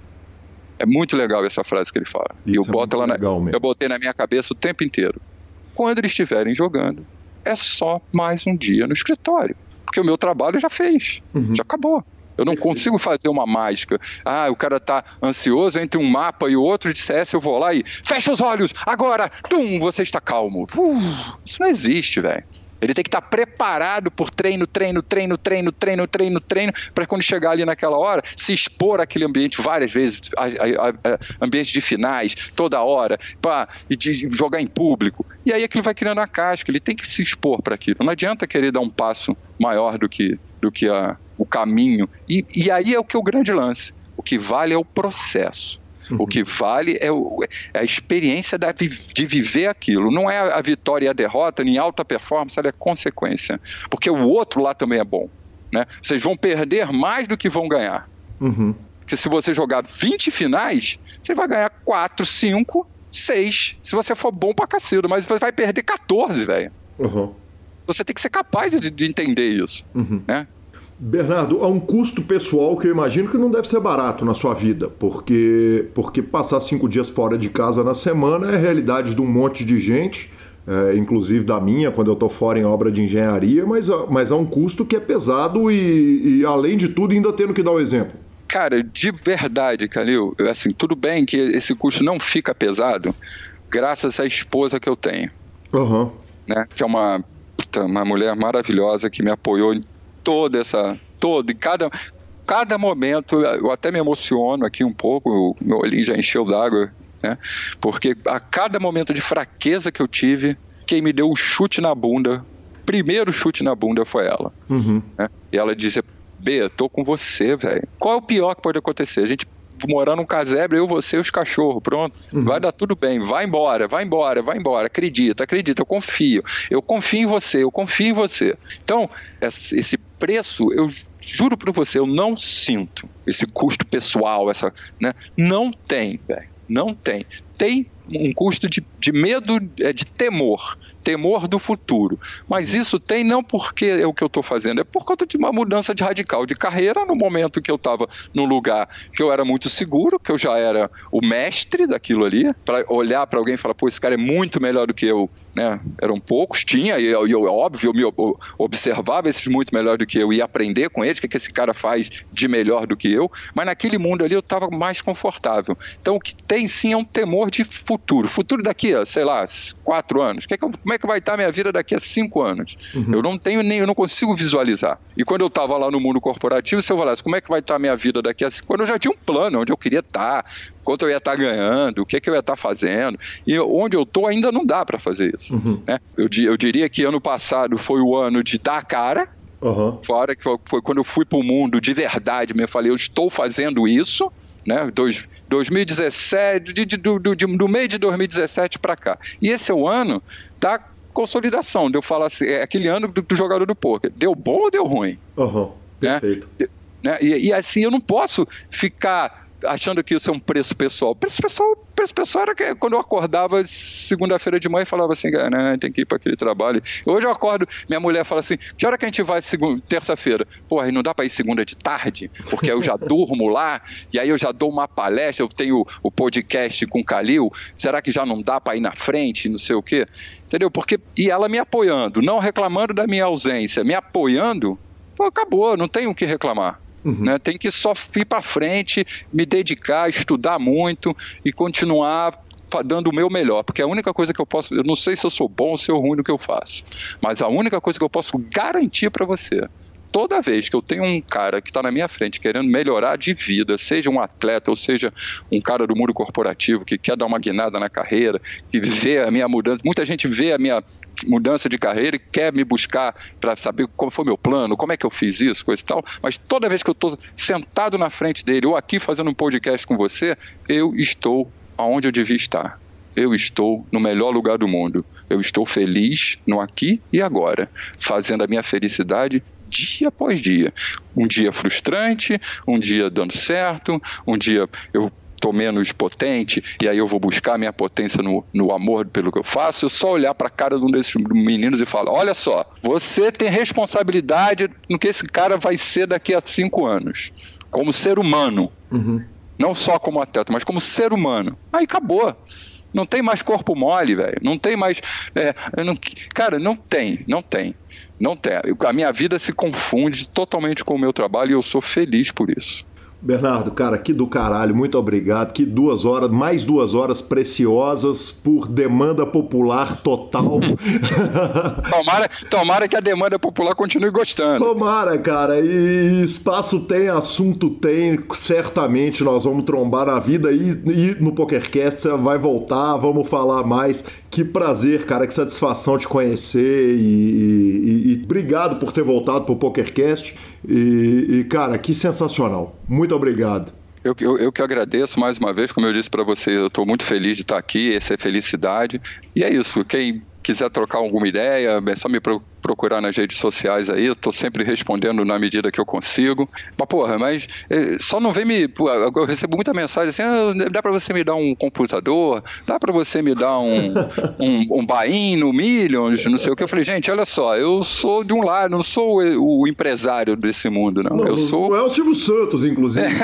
É muito legal essa frase que ele fala. Isso e eu é boto ela na, eu botei na minha cabeça o tempo inteiro. Quando eles estiverem jogando, é só mais um dia no escritório. Porque o meu trabalho já fez, uhum. já acabou. Eu não consigo fazer uma mágica. Ah, o cara tá ansioso entre um mapa e o outro CS, eu vou lá e fecha os olhos, agora, tum, você está calmo. Uh, isso não existe, velho. Ele tem que estar preparado por treino, treino, treino, treino, treino, treino, treino, para quando chegar ali naquela hora, se expor àquele ambiente várias vezes, a, a, a, ambiente de finais, toda hora, pá, e de jogar em público. E aí aquilo vai criando a casca, ele tem que se expor para aquilo. Não adianta querer dar um passo maior do que, do que a, o caminho. E, e aí é o que é o grande lance. O que vale é o processo. Uhum. O que vale é, o, é, a experiência da, de viver aquilo. Não é a vitória e a derrota, nem alta performance, ela é consequência. Porque o outro lá também é bom. Né? Vocês vão perder mais do que vão ganhar. Uhum. Porque se você jogar 20 finais, você vai ganhar 4, 5, 6. Se você for bom pra cacete, mas você vai perder 14, velho. Uhum. Você tem que ser capaz de, de entender isso. Uhum. Né? Bernardo, há um custo pessoal que eu imagino que não deve ser barato na sua vida, porque, porque passar cinco dias fora de casa na semana é a realidade de um monte de gente, é, inclusive da minha, quando eu estou fora em obra de engenharia, mas, mas há um custo que é pesado e, e, além de tudo, ainda tendo que dar o exemplo. Cara, de verdade, Calil, assim, tudo bem que esse custo não fica pesado, graças à esposa que eu tenho. Uhum. Né? Que é uma, uma mulher maravilhosa que me apoiou em toda essa. Todo, e cada, cada momento, eu até me emociono aqui um pouco, o meu olhinho já encheu d'água, né? Porque a cada momento de fraqueza que eu tive, quem me deu o um chute na bunda, primeiro chute na bunda foi ela. Uhum. Né? E ela dizia: B, tô com você, velho. Qual é o pior que pode acontecer? A gente morar num casebre, eu, você e os cachorros, pronto. Uhum. Vai dar tudo bem, vai embora, vai embora, vai embora. Acredita, acredita, eu confio. Eu confio em você, eu confio em você. Então, esse preço, eu juro para você, eu não sinto esse custo pessoal, essa, né? Não tem, velho. Não tem. Tem um custo de, de medo, é, de temor. Temor do futuro. Mas isso tem não porque é o que eu estou fazendo, é por conta de uma mudança de radical de carreira no momento que eu estava num lugar que eu era muito seguro, que eu já era o mestre daquilo ali, para olhar para alguém e falar, pô, esse cara é muito melhor do que eu né? Eram poucos, tinha, e eu, eu, óbvio, eu me observava esses muito melhor do que eu, ia aprender com eles, o que, que esse cara faz de melhor do que eu, mas naquele mundo ali eu estava mais confortável. Então o que tem sim é um temor de futuro. Futuro daqui a, sei lá, quatro anos. Que é que, como é que vai estar a minha vida daqui a cinco anos? Uhum. Eu não tenho nem, eu não consigo visualizar. E quando eu estava lá no mundo corporativo, se eu falasse como é que vai estar a minha vida daqui a cinco anos, eu já tinha um plano, onde eu queria estar, quanto eu ia estar ganhando, o que, é que eu ia estar fazendo. E onde eu estou ainda não dá para fazer isso. Uhum. Né? Eu, eu diria que ano passado foi o ano de dar cara, Uhum. Fora que foi quando eu fui para o mundo de verdade, eu falei, eu estou fazendo isso, né? Dois, 2017, de, de, do, de, do meio de 2017 para cá. E esse é o ano da consolidação, de eu falar assim, é aquele ano do, do jogador do poker. Deu bom ou deu ruim? Uhum. Perfeito. Né? Né? E, e, assim, eu não posso ficar achando que isso é um preço pessoal. Preço pessoal, preço pessoal era que quando eu acordava segunda-feira de manhã e falava assim, né, tem que ir para aquele trabalho. Hoje eu acordo, minha mulher fala assim, que hora que a gente vai terça-feira? Pô, aí não dá para ir segunda de tarde, porque eu já (laughs) durmo lá, e aí eu já dou uma palestra, eu tenho o podcast com o Calil, será que já não dá para ir na frente, não sei o quê? Entendeu? Porque, e ela me apoiando, não reclamando da minha ausência, me apoiando, pô, acabou, não tenho o que reclamar. Uhum. Né? Tem que só ir para frente, me dedicar, estudar muito e continuar dando o meu melhor, porque a única coisa que eu posso, eu não sei se eu sou bom ou se eu ruim no que eu faço, mas a única coisa que eu posso garantir para você toda vez que eu tenho um cara que está na minha frente querendo melhorar de vida, seja um atleta ou seja um cara do mundo corporativo que quer dar uma guinada na carreira, que vê a minha mudança, muita gente vê a minha mudança de carreira e quer me buscar para saber como foi meu plano, como é que eu fiz isso, coisa e tal, mas toda vez que eu estou sentado na frente dele ou aqui fazendo um podcast com você, eu estou aonde eu devia estar. Eu estou no melhor lugar do mundo. Eu estou feliz no aqui e agora, fazendo a minha felicidade dia após dia. Um dia frustrante, um dia dando certo, um dia eu estou menos potente e aí eu vou buscar minha potência no, no amor pelo que eu faço, eu só olhar para a cara de um desses meninos e falar: olha só, você tem responsabilidade no que esse cara vai ser daqui a cinco anos, como ser humano. Uhum. Não só como atleta, mas como ser humano. Aí acabou. Não tem mais corpo mole, velho. Não tem mais. É, não, cara, não tem, não tem. Não tem. A minha vida se confunde totalmente com o meu trabalho e eu sou feliz por isso. Bernardo, cara, que do caralho, muito obrigado. Que duas horas, mais duas horas preciosas por demanda popular total. (laughs) tomara, tomara que a demanda popular continue gostando. Tomara, cara. E espaço tem, assunto tem, certamente nós vamos trombar na vida e, e no PokerCast você vai voltar, vamos falar mais. Que prazer, cara, que satisfação te conhecer e, e, e obrigado por ter voltado pro PokerCast. E, e, cara, que sensacional. Muito obrigado. Eu, eu, eu, que agradeço mais uma vez, como eu disse para você, eu estou muito feliz de estar aqui, essa é felicidade. E é isso, quem quiser trocar alguma ideia, é só me procurar nas redes sociais aí, eu tô sempre respondendo na medida que eu consigo. Mas, porra, mas é, só não vem me. Eu recebo muita mensagem assim: ah, dá para você me dar um computador, dá para você me dar um, (laughs) um, um buy no Millions, não sei o que. Eu falei, gente, olha só, eu sou de um lado, não sou o, o empresário desse mundo, não. não eu sou. Não é o Silvio Santos, inclusive. (laughs)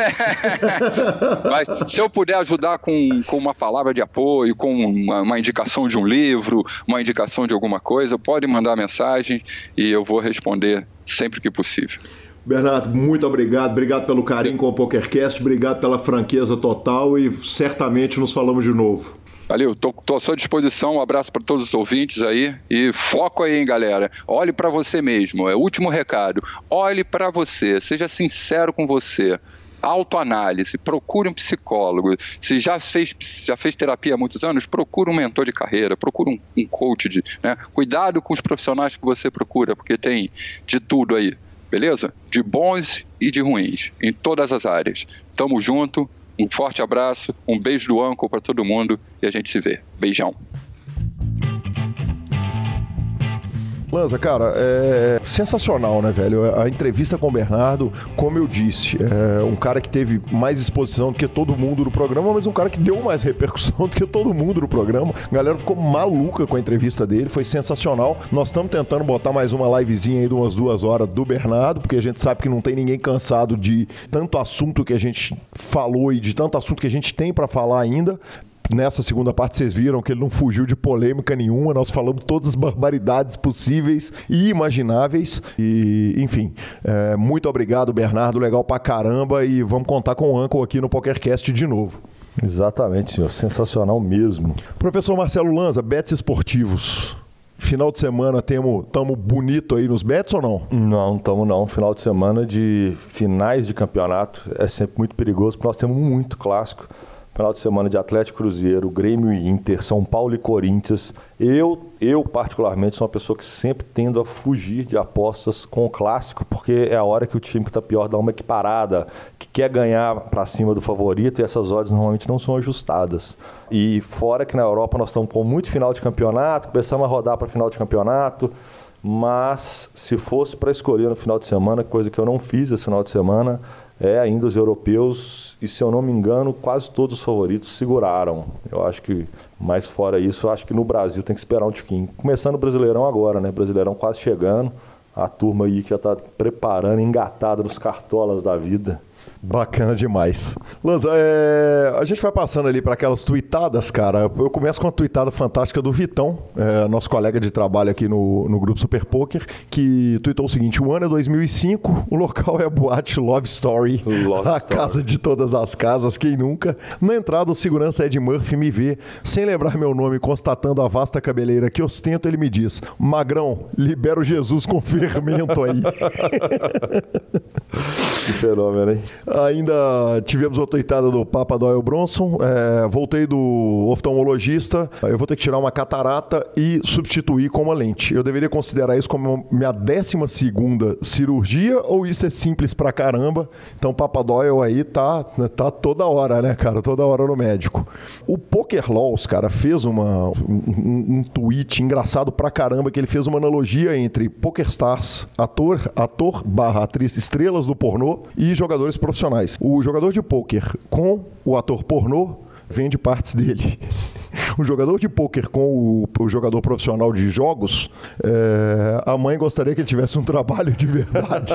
mas se eu puder ajudar com, com uma palavra de apoio, com uma, uma indicação de um livro, uma indicação de alguma coisa, pode mandar mensagem e eu vou responder sempre que possível. Bernardo, muito obrigado. Obrigado pelo carinho com o PokerCast, obrigado pela franqueza total e certamente nos falamos de novo. Valeu, tô, tô à sua disposição. Um abraço para todos os ouvintes aí e foco aí, hein, galera. Olhe para você mesmo. É o último recado. Olhe para você. Seja sincero com você autoanálise, procure um psicólogo. Se já fez, já fez terapia há muitos anos, procure um mentor de carreira, procure um, um coach. De, né? Cuidado com os profissionais que você procura, porque tem de tudo aí, beleza? De bons e de ruins, em todas as áreas. Tamo junto, um forte abraço, um beijo do Anco para todo mundo e a gente se vê. Beijão. Lanza, cara, é sensacional, né, velho? A entrevista com o Bernardo, como eu disse, é um cara que teve mais exposição do que todo mundo no programa, mas um cara que deu mais (laughs) repercussão do que todo mundo no programa. A galera ficou maluca com a entrevista dele, foi sensacional. Nós estamos tentando botar mais uma livezinha aí de umas duas horas do Bernardo, porque a gente sabe que não tem ninguém cansado de tanto assunto que a gente falou e de tanto assunto que a gente tem para falar ainda. Nessa segunda parte, vocês viram que ele não fugiu de polêmica nenhuma. Nós falamos todas as barbaridades possíveis e imagináveis. E, enfim, é, muito obrigado, Bernardo. Legal pra caramba. E vamos contar com o Uncle aqui no PokerCast de novo. Exatamente, senhor. Sensacional mesmo. Professor Marcelo Lanza, bets esportivos. Final de semana temos tamo bonito aí nos bets ou não? Não, estamos não. Final de semana de finais de campeonato é sempre muito perigoso, porque nós temos muito clássico. Final de semana de Atlético Cruzeiro, Grêmio e Inter, São Paulo e Corinthians. Eu, eu particularmente, sou uma pessoa que sempre tendo a fugir de apostas com o clássico, porque é a hora que o time que está pior dá uma equiparada, que quer ganhar para cima do favorito e essas odds normalmente não são ajustadas. E fora que na Europa nós estamos com muito final de campeonato, começamos a rodar para final de campeonato, mas se fosse para escolher no final de semana, coisa que eu não fiz esse final de semana, é ainda os europeus, e se eu não me engano, quase todos os favoritos seguraram. Eu acho que, mais fora isso, eu acho que no Brasil tem que esperar um tiquinho. Começando o Brasileirão agora, né? Brasileirão quase chegando. A turma aí que já está preparando, engatada nos cartolas da vida. Bacana demais. Lanza, é, a gente vai passando ali para aquelas tuitadas, cara. Eu começo com uma tuitada fantástica do Vitão, é, nosso colega de trabalho aqui no, no grupo Super Poker, que tuitou o seguinte: o ano é 2005, o local é a boate Love Story, Love a Story. casa de todas as casas, quem nunca. Na entrada, o segurança Ed Murphy me vê, sem lembrar meu nome, constatando a vasta cabeleira que ostento, ele me diz: Magrão, libera o Jesus com fermento aí. (laughs) Que fenômeno, hein? Ainda tivemos outra tuitada do Papa Doyle Bronson. É, voltei do oftalmologista. Eu vou ter que tirar uma catarata e substituir com uma lente. Eu deveria considerar isso como minha 12 cirurgia ou isso é simples pra caramba? Então, Papa Doyle aí tá, tá toda hora, né, cara? Toda hora no médico. O Poker Laws, cara, fez uma, um, um, um tweet engraçado pra caramba que ele fez uma analogia entre Poker Stars, ator, ator barra atriz, estrelas do pornô e jogadores profissionais. O jogador de pôquer com o ator pornô vende partes dele. (laughs) O jogador de pôquer com o, o jogador profissional de jogos, é, a mãe gostaria que ele tivesse um trabalho de verdade.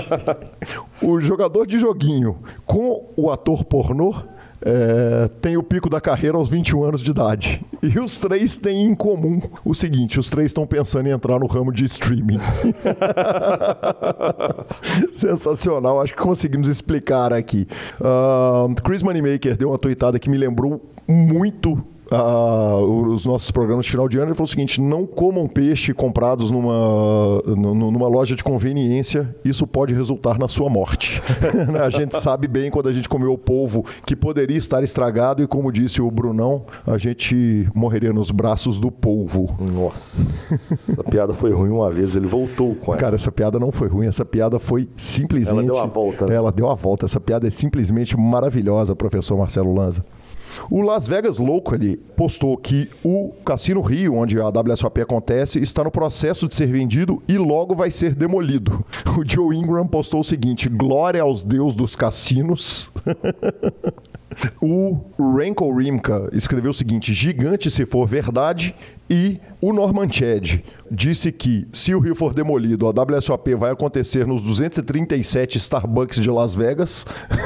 (laughs) o jogador de joguinho com o ator pornô é, tem o pico da carreira aos 21 anos de idade. E os três têm em comum o seguinte: os três estão pensando em entrar no ramo de streaming. (laughs) Sensacional, acho que conseguimos explicar aqui. Uh, Chris Moneymaker deu uma tweetada que me lembrou muito ah, os nossos programas de final de ano, ele falou o seguinte: não comam peixe comprados numa, nu- numa loja de conveniência, isso pode resultar na sua morte. (laughs) a gente sabe bem quando a gente comeu o polvo que poderia estar estragado, e como disse o Brunão, a gente morreria nos braços do polvo. Nossa, essa piada foi ruim uma vez, ele voltou com ela. Cara, essa piada não foi ruim, essa piada foi simplesmente. Ela deu a volta, né? Ela deu a volta. Essa piada é simplesmente maravilhosa, professor Marcelo Lanza. O Las Vegas Locally postou que o Cassino Rio, onde a WSOP acontece, está no processo de ser vendido e logo vai ser demolido. (laughs) O Joe Ingram postou o seguinte: Glória aos deus dos cassinos. (laughs) O Renko Rimka escreveu o seguinte: gigante se for verdade. E o Norman Chad disse que se o Rio for demolido, a WSOP vai acontecer nos 237 Starbucks de Las Vegas,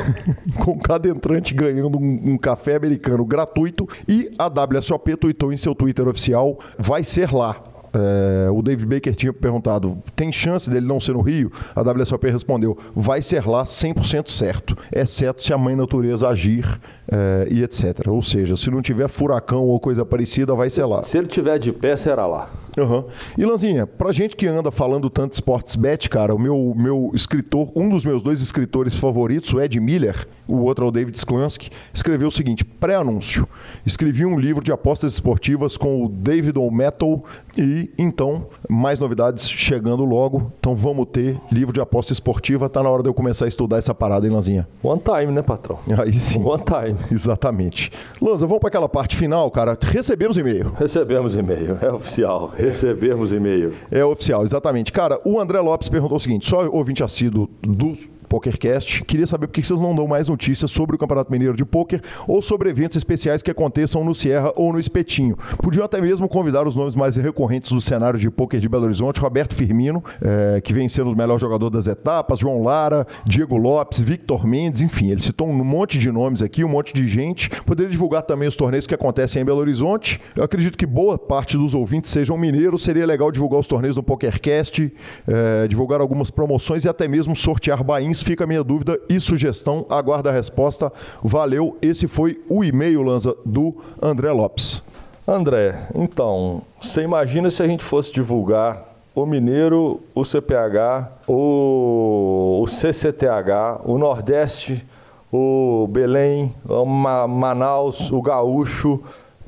(laughs) com cada entrante ganhando um, um café americano gratuito. E a WSOP tweetou em seu Twitter oficial: vai ser lá. É, o Dave Baker tinha perguntado: tem chance dele não ser no Rio? A WSOP respondeu: vai ser lá 100% certo, exceto se a mãe natureza agir é, e etc. Ou seja, se não tiver furacão ou coisa parecida, vai ser lá. Se ele tiver de pé, será lá. Aham. E Lanzinha, pra gente que anda falando tanto de Sports Bet, cara, o meu, meu escritor, um dos meus dois escritores favoritos, o Ed Miller, o outro é o David Sklansky, escreveu o seguinte: pré-anúncio. Escrevi um livro de apostas esportivas com o David O'Metal e então mais novidades chegando logo. Então vamos ter livro de aposta esportiva. Tá na hora de eu começar a estudar essa parada, hein, Lanzinha? One time, né, patrão? Aí sim. One time. (laughs) Exatamente. Lanza, vamos para aquela parte final, cara. Recebemos e-mail. Recebemos e-mail, é oficial. recebermos e-mail. É oficial, exatamente. Cara, o André Lopes perguntou o seguinte: só ouvinte assíduo do PokerCast. Queria saber por que vocês não dão mais notícias sobre o Campeonato Mineiro de Pôquer ou sobre eventos especiais que aconteçam no Sierra ou no Espetinho. Podiam até mesmo convidar os nomes mais recorrentes do cenário de pôquer de Belo Horizonte, Roberto Firmino, é, que vem sendo o melhor jogador das etapas, João Lara, Diego Lopes, Victor Mendes, enfim, ele citou um monte de nomes aqui, um monte de gente. Poderia divulgar também os torneios que acontecem em Belo Horizonte. Eu acredito que boa parte dos ouvintes sejam mineiros. Seria legal divulgar os torneios no PokerCast, é, divulgar algumas promoções e até mesmo sortear bains fica a minha dúvida e sugestão. Aguarda a resposta. Valeu. Esse foi o e-mail, Lanza, do André Lopes. André, então, você imagina se a gente fosse divulgar o Mineiro, o CPH, o, o CCTH, o Nordeste, o Belém, o Manaus, o Gaúcho,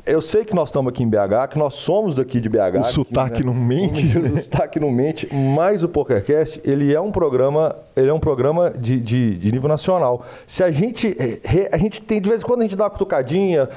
eu sei que nós estamos aqui em BH, que nós somos daqui de BH. O aqui, sotaque né? não mente. O, né? sotaque não mente, mas o PokerCast, ele é um programa, ele é um programa de, de, de nível nacional. Se a gente, a gente tem, de vez em quando a gente dá uma cutucadinha,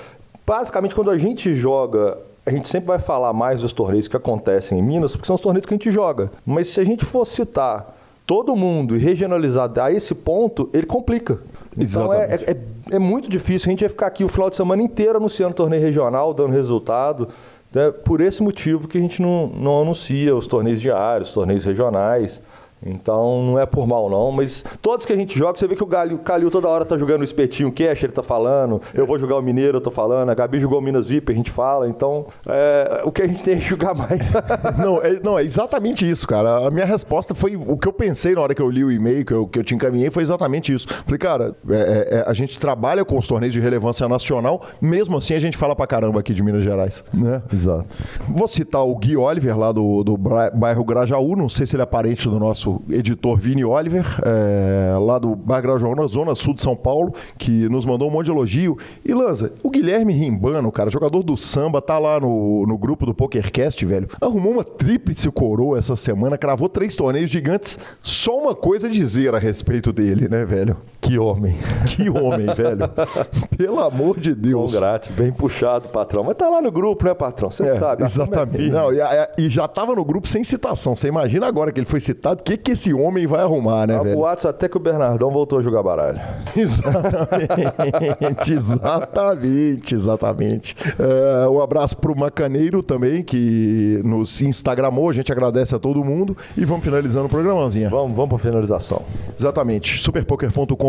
basicamente quando a gente joga a gente sempre vai falar mais dos torneios que acontecem em Minas, porque são os torneios que a gente joga. Mas se a gente for citar todo mundo e regionalizar a esse ponto, ele complica. Então é, é, é, muito difícil. A gente ia ficar aqui o final de semana inteiro anunciando torneio regional, dando resultado. É por esse motivo que a gente não, não anuncia os torneios diários, torneios regionais. Então não é por mal não, mas todos que a gente joga, você vê que o Galho, Calil toda hora tá jogando o espetinho, o cash ele tá falando, eu vou jogar o Mineiro, eu tô falando, a Gabi jogou o Minas VIP, a gente fala, então é, o que a gente tem é jogar mais. (laughs) não, é, não, é exatamente isso, cara. A minha resposta foi o que eu pensei na hora que eu li o e-mail, que eu, que eu te encaminhei, foi exatamente isso. Falei, cara, é, é, é a gente trabalha com os torneios de relevância nacional, mesmo assim a gente fala pra caramba aqui de Minas Gerais, né? Exato. Vou citar o Gui Oliver lá do, do bairro Grajaú, não sei se ele é parente do nosso editor Vini Oliver, é, lá do Bar Grajaú, na zona sul de São Paulo, que nos mandou um monte de elogio. E Lanza, o Guilherme Rimbano, cara, jogador do samba, tá lá no, no grupo do PokerCast, velho. Arrumou uma tríplice coroa essa semana, cravou três torneios gigantes. Só uma coisa a dizer a respeito dele, né, velho? Que homem. (laughs) Que homem, velho. (laughs) Pelo amor de Deus. Bom, grátis, bem puxado, patrão. Mas tá lá no grupo, né, patrão? Você é, sabe. É exatamente. É Não, e, e, já tava no grupo sem citação. Você imagina agora que ele foi citado, o que, que esse homem vai arrumar, né, Há velho? boatos até que o Bernardão voltou a jogar baralho. (laughs) Exatamente, exatamente, exatamente. Uh, um abraço pro Macaneiro também, que nos Instagramou. A gente agradece a todo mundo. E vamos finalizando o programazinho. Vamos, vamos pra finalização. Exatamente.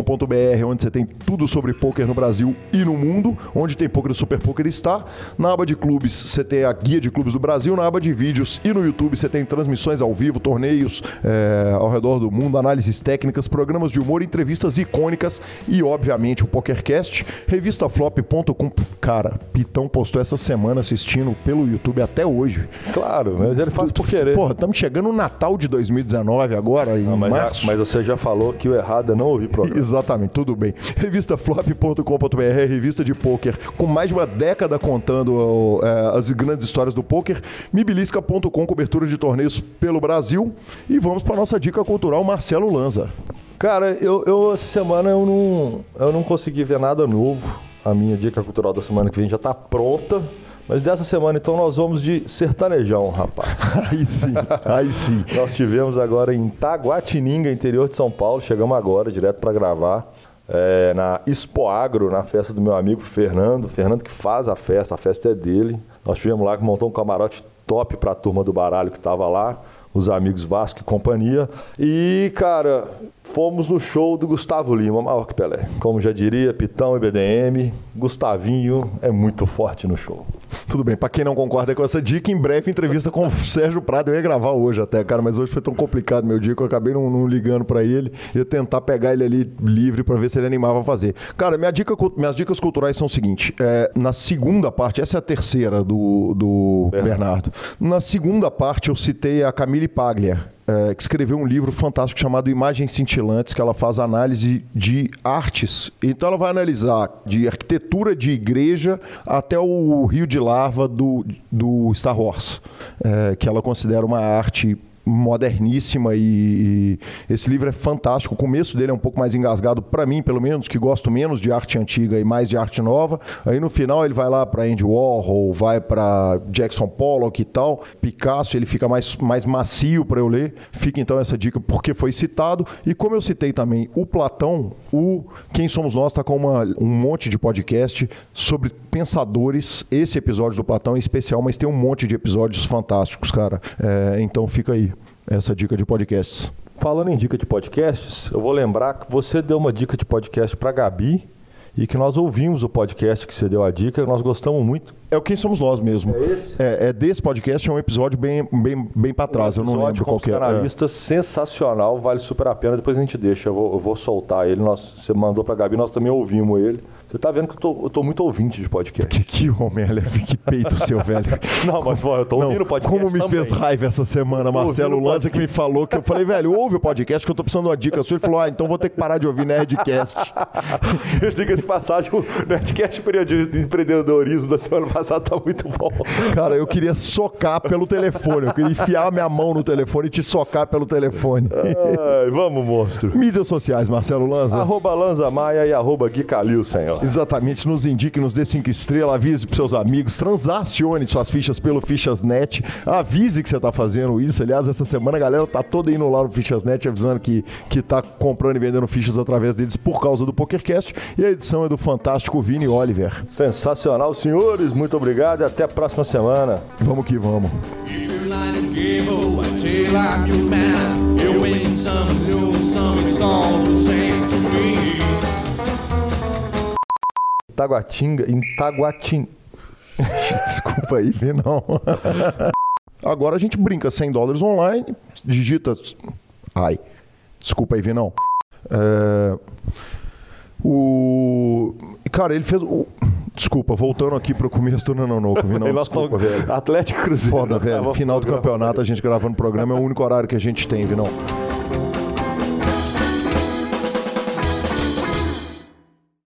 superpoker.com.br, onde você tem tudo sobre poker no Brasil e no mundo. Onde tem poker, o Super Poker está. Na aba de clubes, você tem a guia de clubes do Brasil. Na aba de vídeos e no YouTube, você tem transmissões ao vivo, torneios, é, ao redor do mundo, análises técnicas, programas de humor, entrevistas icônicas e, obviamente, o PokerCast. Revistaflop.com. Cara, Pitão postou essa semana assistindo pelo YouTube até hoje. Claro, mas ele faz por querer. Porra, estamos chegando no Natal de 2019 agora, em não, mas março. Já, mas você já falou que o errado é não ouvir programa. (laughs) Exatamente, tudo bem. Revistaflop.com.br, revista de poker com mais de uma década contando é, as grandes histórias do poker. Mibilisca.com, cobertura de torneios pelo Brasil. E vamos para nossa dica cultural, Marcelo Lanza. Cara, eu, eu essa semana eu não, eu não consegui ver nada novo. A minha dica cultural da semana que vem já está pronta. Mas dessa semana, então, nós vamos de sertanejão, rapaz. (laughs) aí sim, aí sim. nós tivemos agora em Taguatininga, interior de São Paulo. Chegamos agora, direto para gravar. É, na Expo Agro, na festa do meu amigo Fernando. Fernando que faz a festa, a festa é dele. Nós tivemos lá que montou um camarote top para a turma do baralho que estava lá os amigos Vasco e companhia. E, cara, fomos no show do Gustavo Lima, maior que Pelé. Como já diria, Pitão e BDM, Gustavinho é muito forte no show. Tudo bem, para quem não concorda com essa dica, em breve entrevista com o Sérgio Prado. Eu ia gravar hoje até, cara, mas hoje foi tão complicado meu dia que eu acabei não, não ligando para ele. Ia tentar pegar ele ali livre para ver se ele animava a fazer. Cara, minha dica, minhas dicas culturais são o seguinte: é, na segunda parte, essa é a terceira do, do Bernardo. Bernardo. Na segunda parte, eu citei a Camille Paglia é, que escreveu um livro fantástico chamado Imagens Cintilantes, que ela faz análise de artes. Então ela vai analisar de arquitetura de igreja até o rio de lava do, do Star Wars, é, que ela considera uma arte moderníssima e, e, esse livro é fantástico. O começo dele é um pouco mais engasgado para mim, pelo menos, que gosto menos de arte antiga e mais de arte nova. Aí no final ele vai lá para Andy Warhol, vai para Jackson Pollock e tal. Picasso, ele fica mais, mais macio para eu ler. Fica então essa dica porque foi citado e como eu citei também o Platão, o Quem Somos Nós está com uma, um monte de podcast sobre pensadores. Esse episódio do Platão é especial, mas tem um monte de episódios fantásticos, cara. É, então fica aí essa dica de podcasts. Falando em dica de podcasts, eu vou lembrar que você deu uma dica de podcast para Gabi e que nós ouvimos o podcast que você deu a dica, nós gostamos muito. É o Quem Somos Nós mesmo. É esse? É, é desse podcast, é um episódio bem, bem, bem para trás, um eu não lembro qual que é. é. sensacional, vale super a pena, depois a gente deixa, eu vou, eu vou soltar ele, nós, você mandou para Gabi, nós também ouvimos ele. Você tá vendo que eu tô, eu tô muito ouvinte de podcast. Que, que homem, Aleph, (laughs) que peito seu, velho. Não, mas pô, eu tô ouvindo o podcast Como me também. fez raiva essa semana, Marcelo Lanza, que me falou que eu falei, velho, ouve o podcast que eu tô precisando de uma dica sua. Ele falou, ah, então vou ter que parar de ouvir Nerdcast. (laughs) Diga de passagem, o Nerdcast de empreendedorismo da semana passada tá muito bom. Cara, eu queria socar pelo telefone. Eu queria enfiar minha mão no telefone e te socar pelo telefone. Ai, vamos, monstro. Mídias sociais, Marcelo Lanza. Arroba Lanza Maia e arroba Gui Calil, senhor. Exatamente, nos indique, nos dê cinco estrelas, avise para seus amigos, transacione suas fichas pelo Fichasnet, avise que você está fazendo isso. Aliás, essa semana a galera tá toda indo lá no Fichasnet avisando que, que tá comprando e vendendo fichas através deles por causa do PokerCast. E a edição é do fantástico Vini Oliver. Sensacional, senhores. Muito obrigado e até a próxima semana. Vamos que vamos. Taguatinga, em Taguatinga. (laughs) Desculpa aí, não. Agora a gente brinca 100 dólares online, digita. Ai, desculpa aí, não. É... O. Cara, ele fez. O... Desculpa, voltando aqui para o começo do Nananoco, Vinão. (laughs) Desculpa, velho. Atlético Cruzeiro. Foda, velho. Final do campeonato, a gente gravando o programa, é o único horário que a gente tem, Vinão.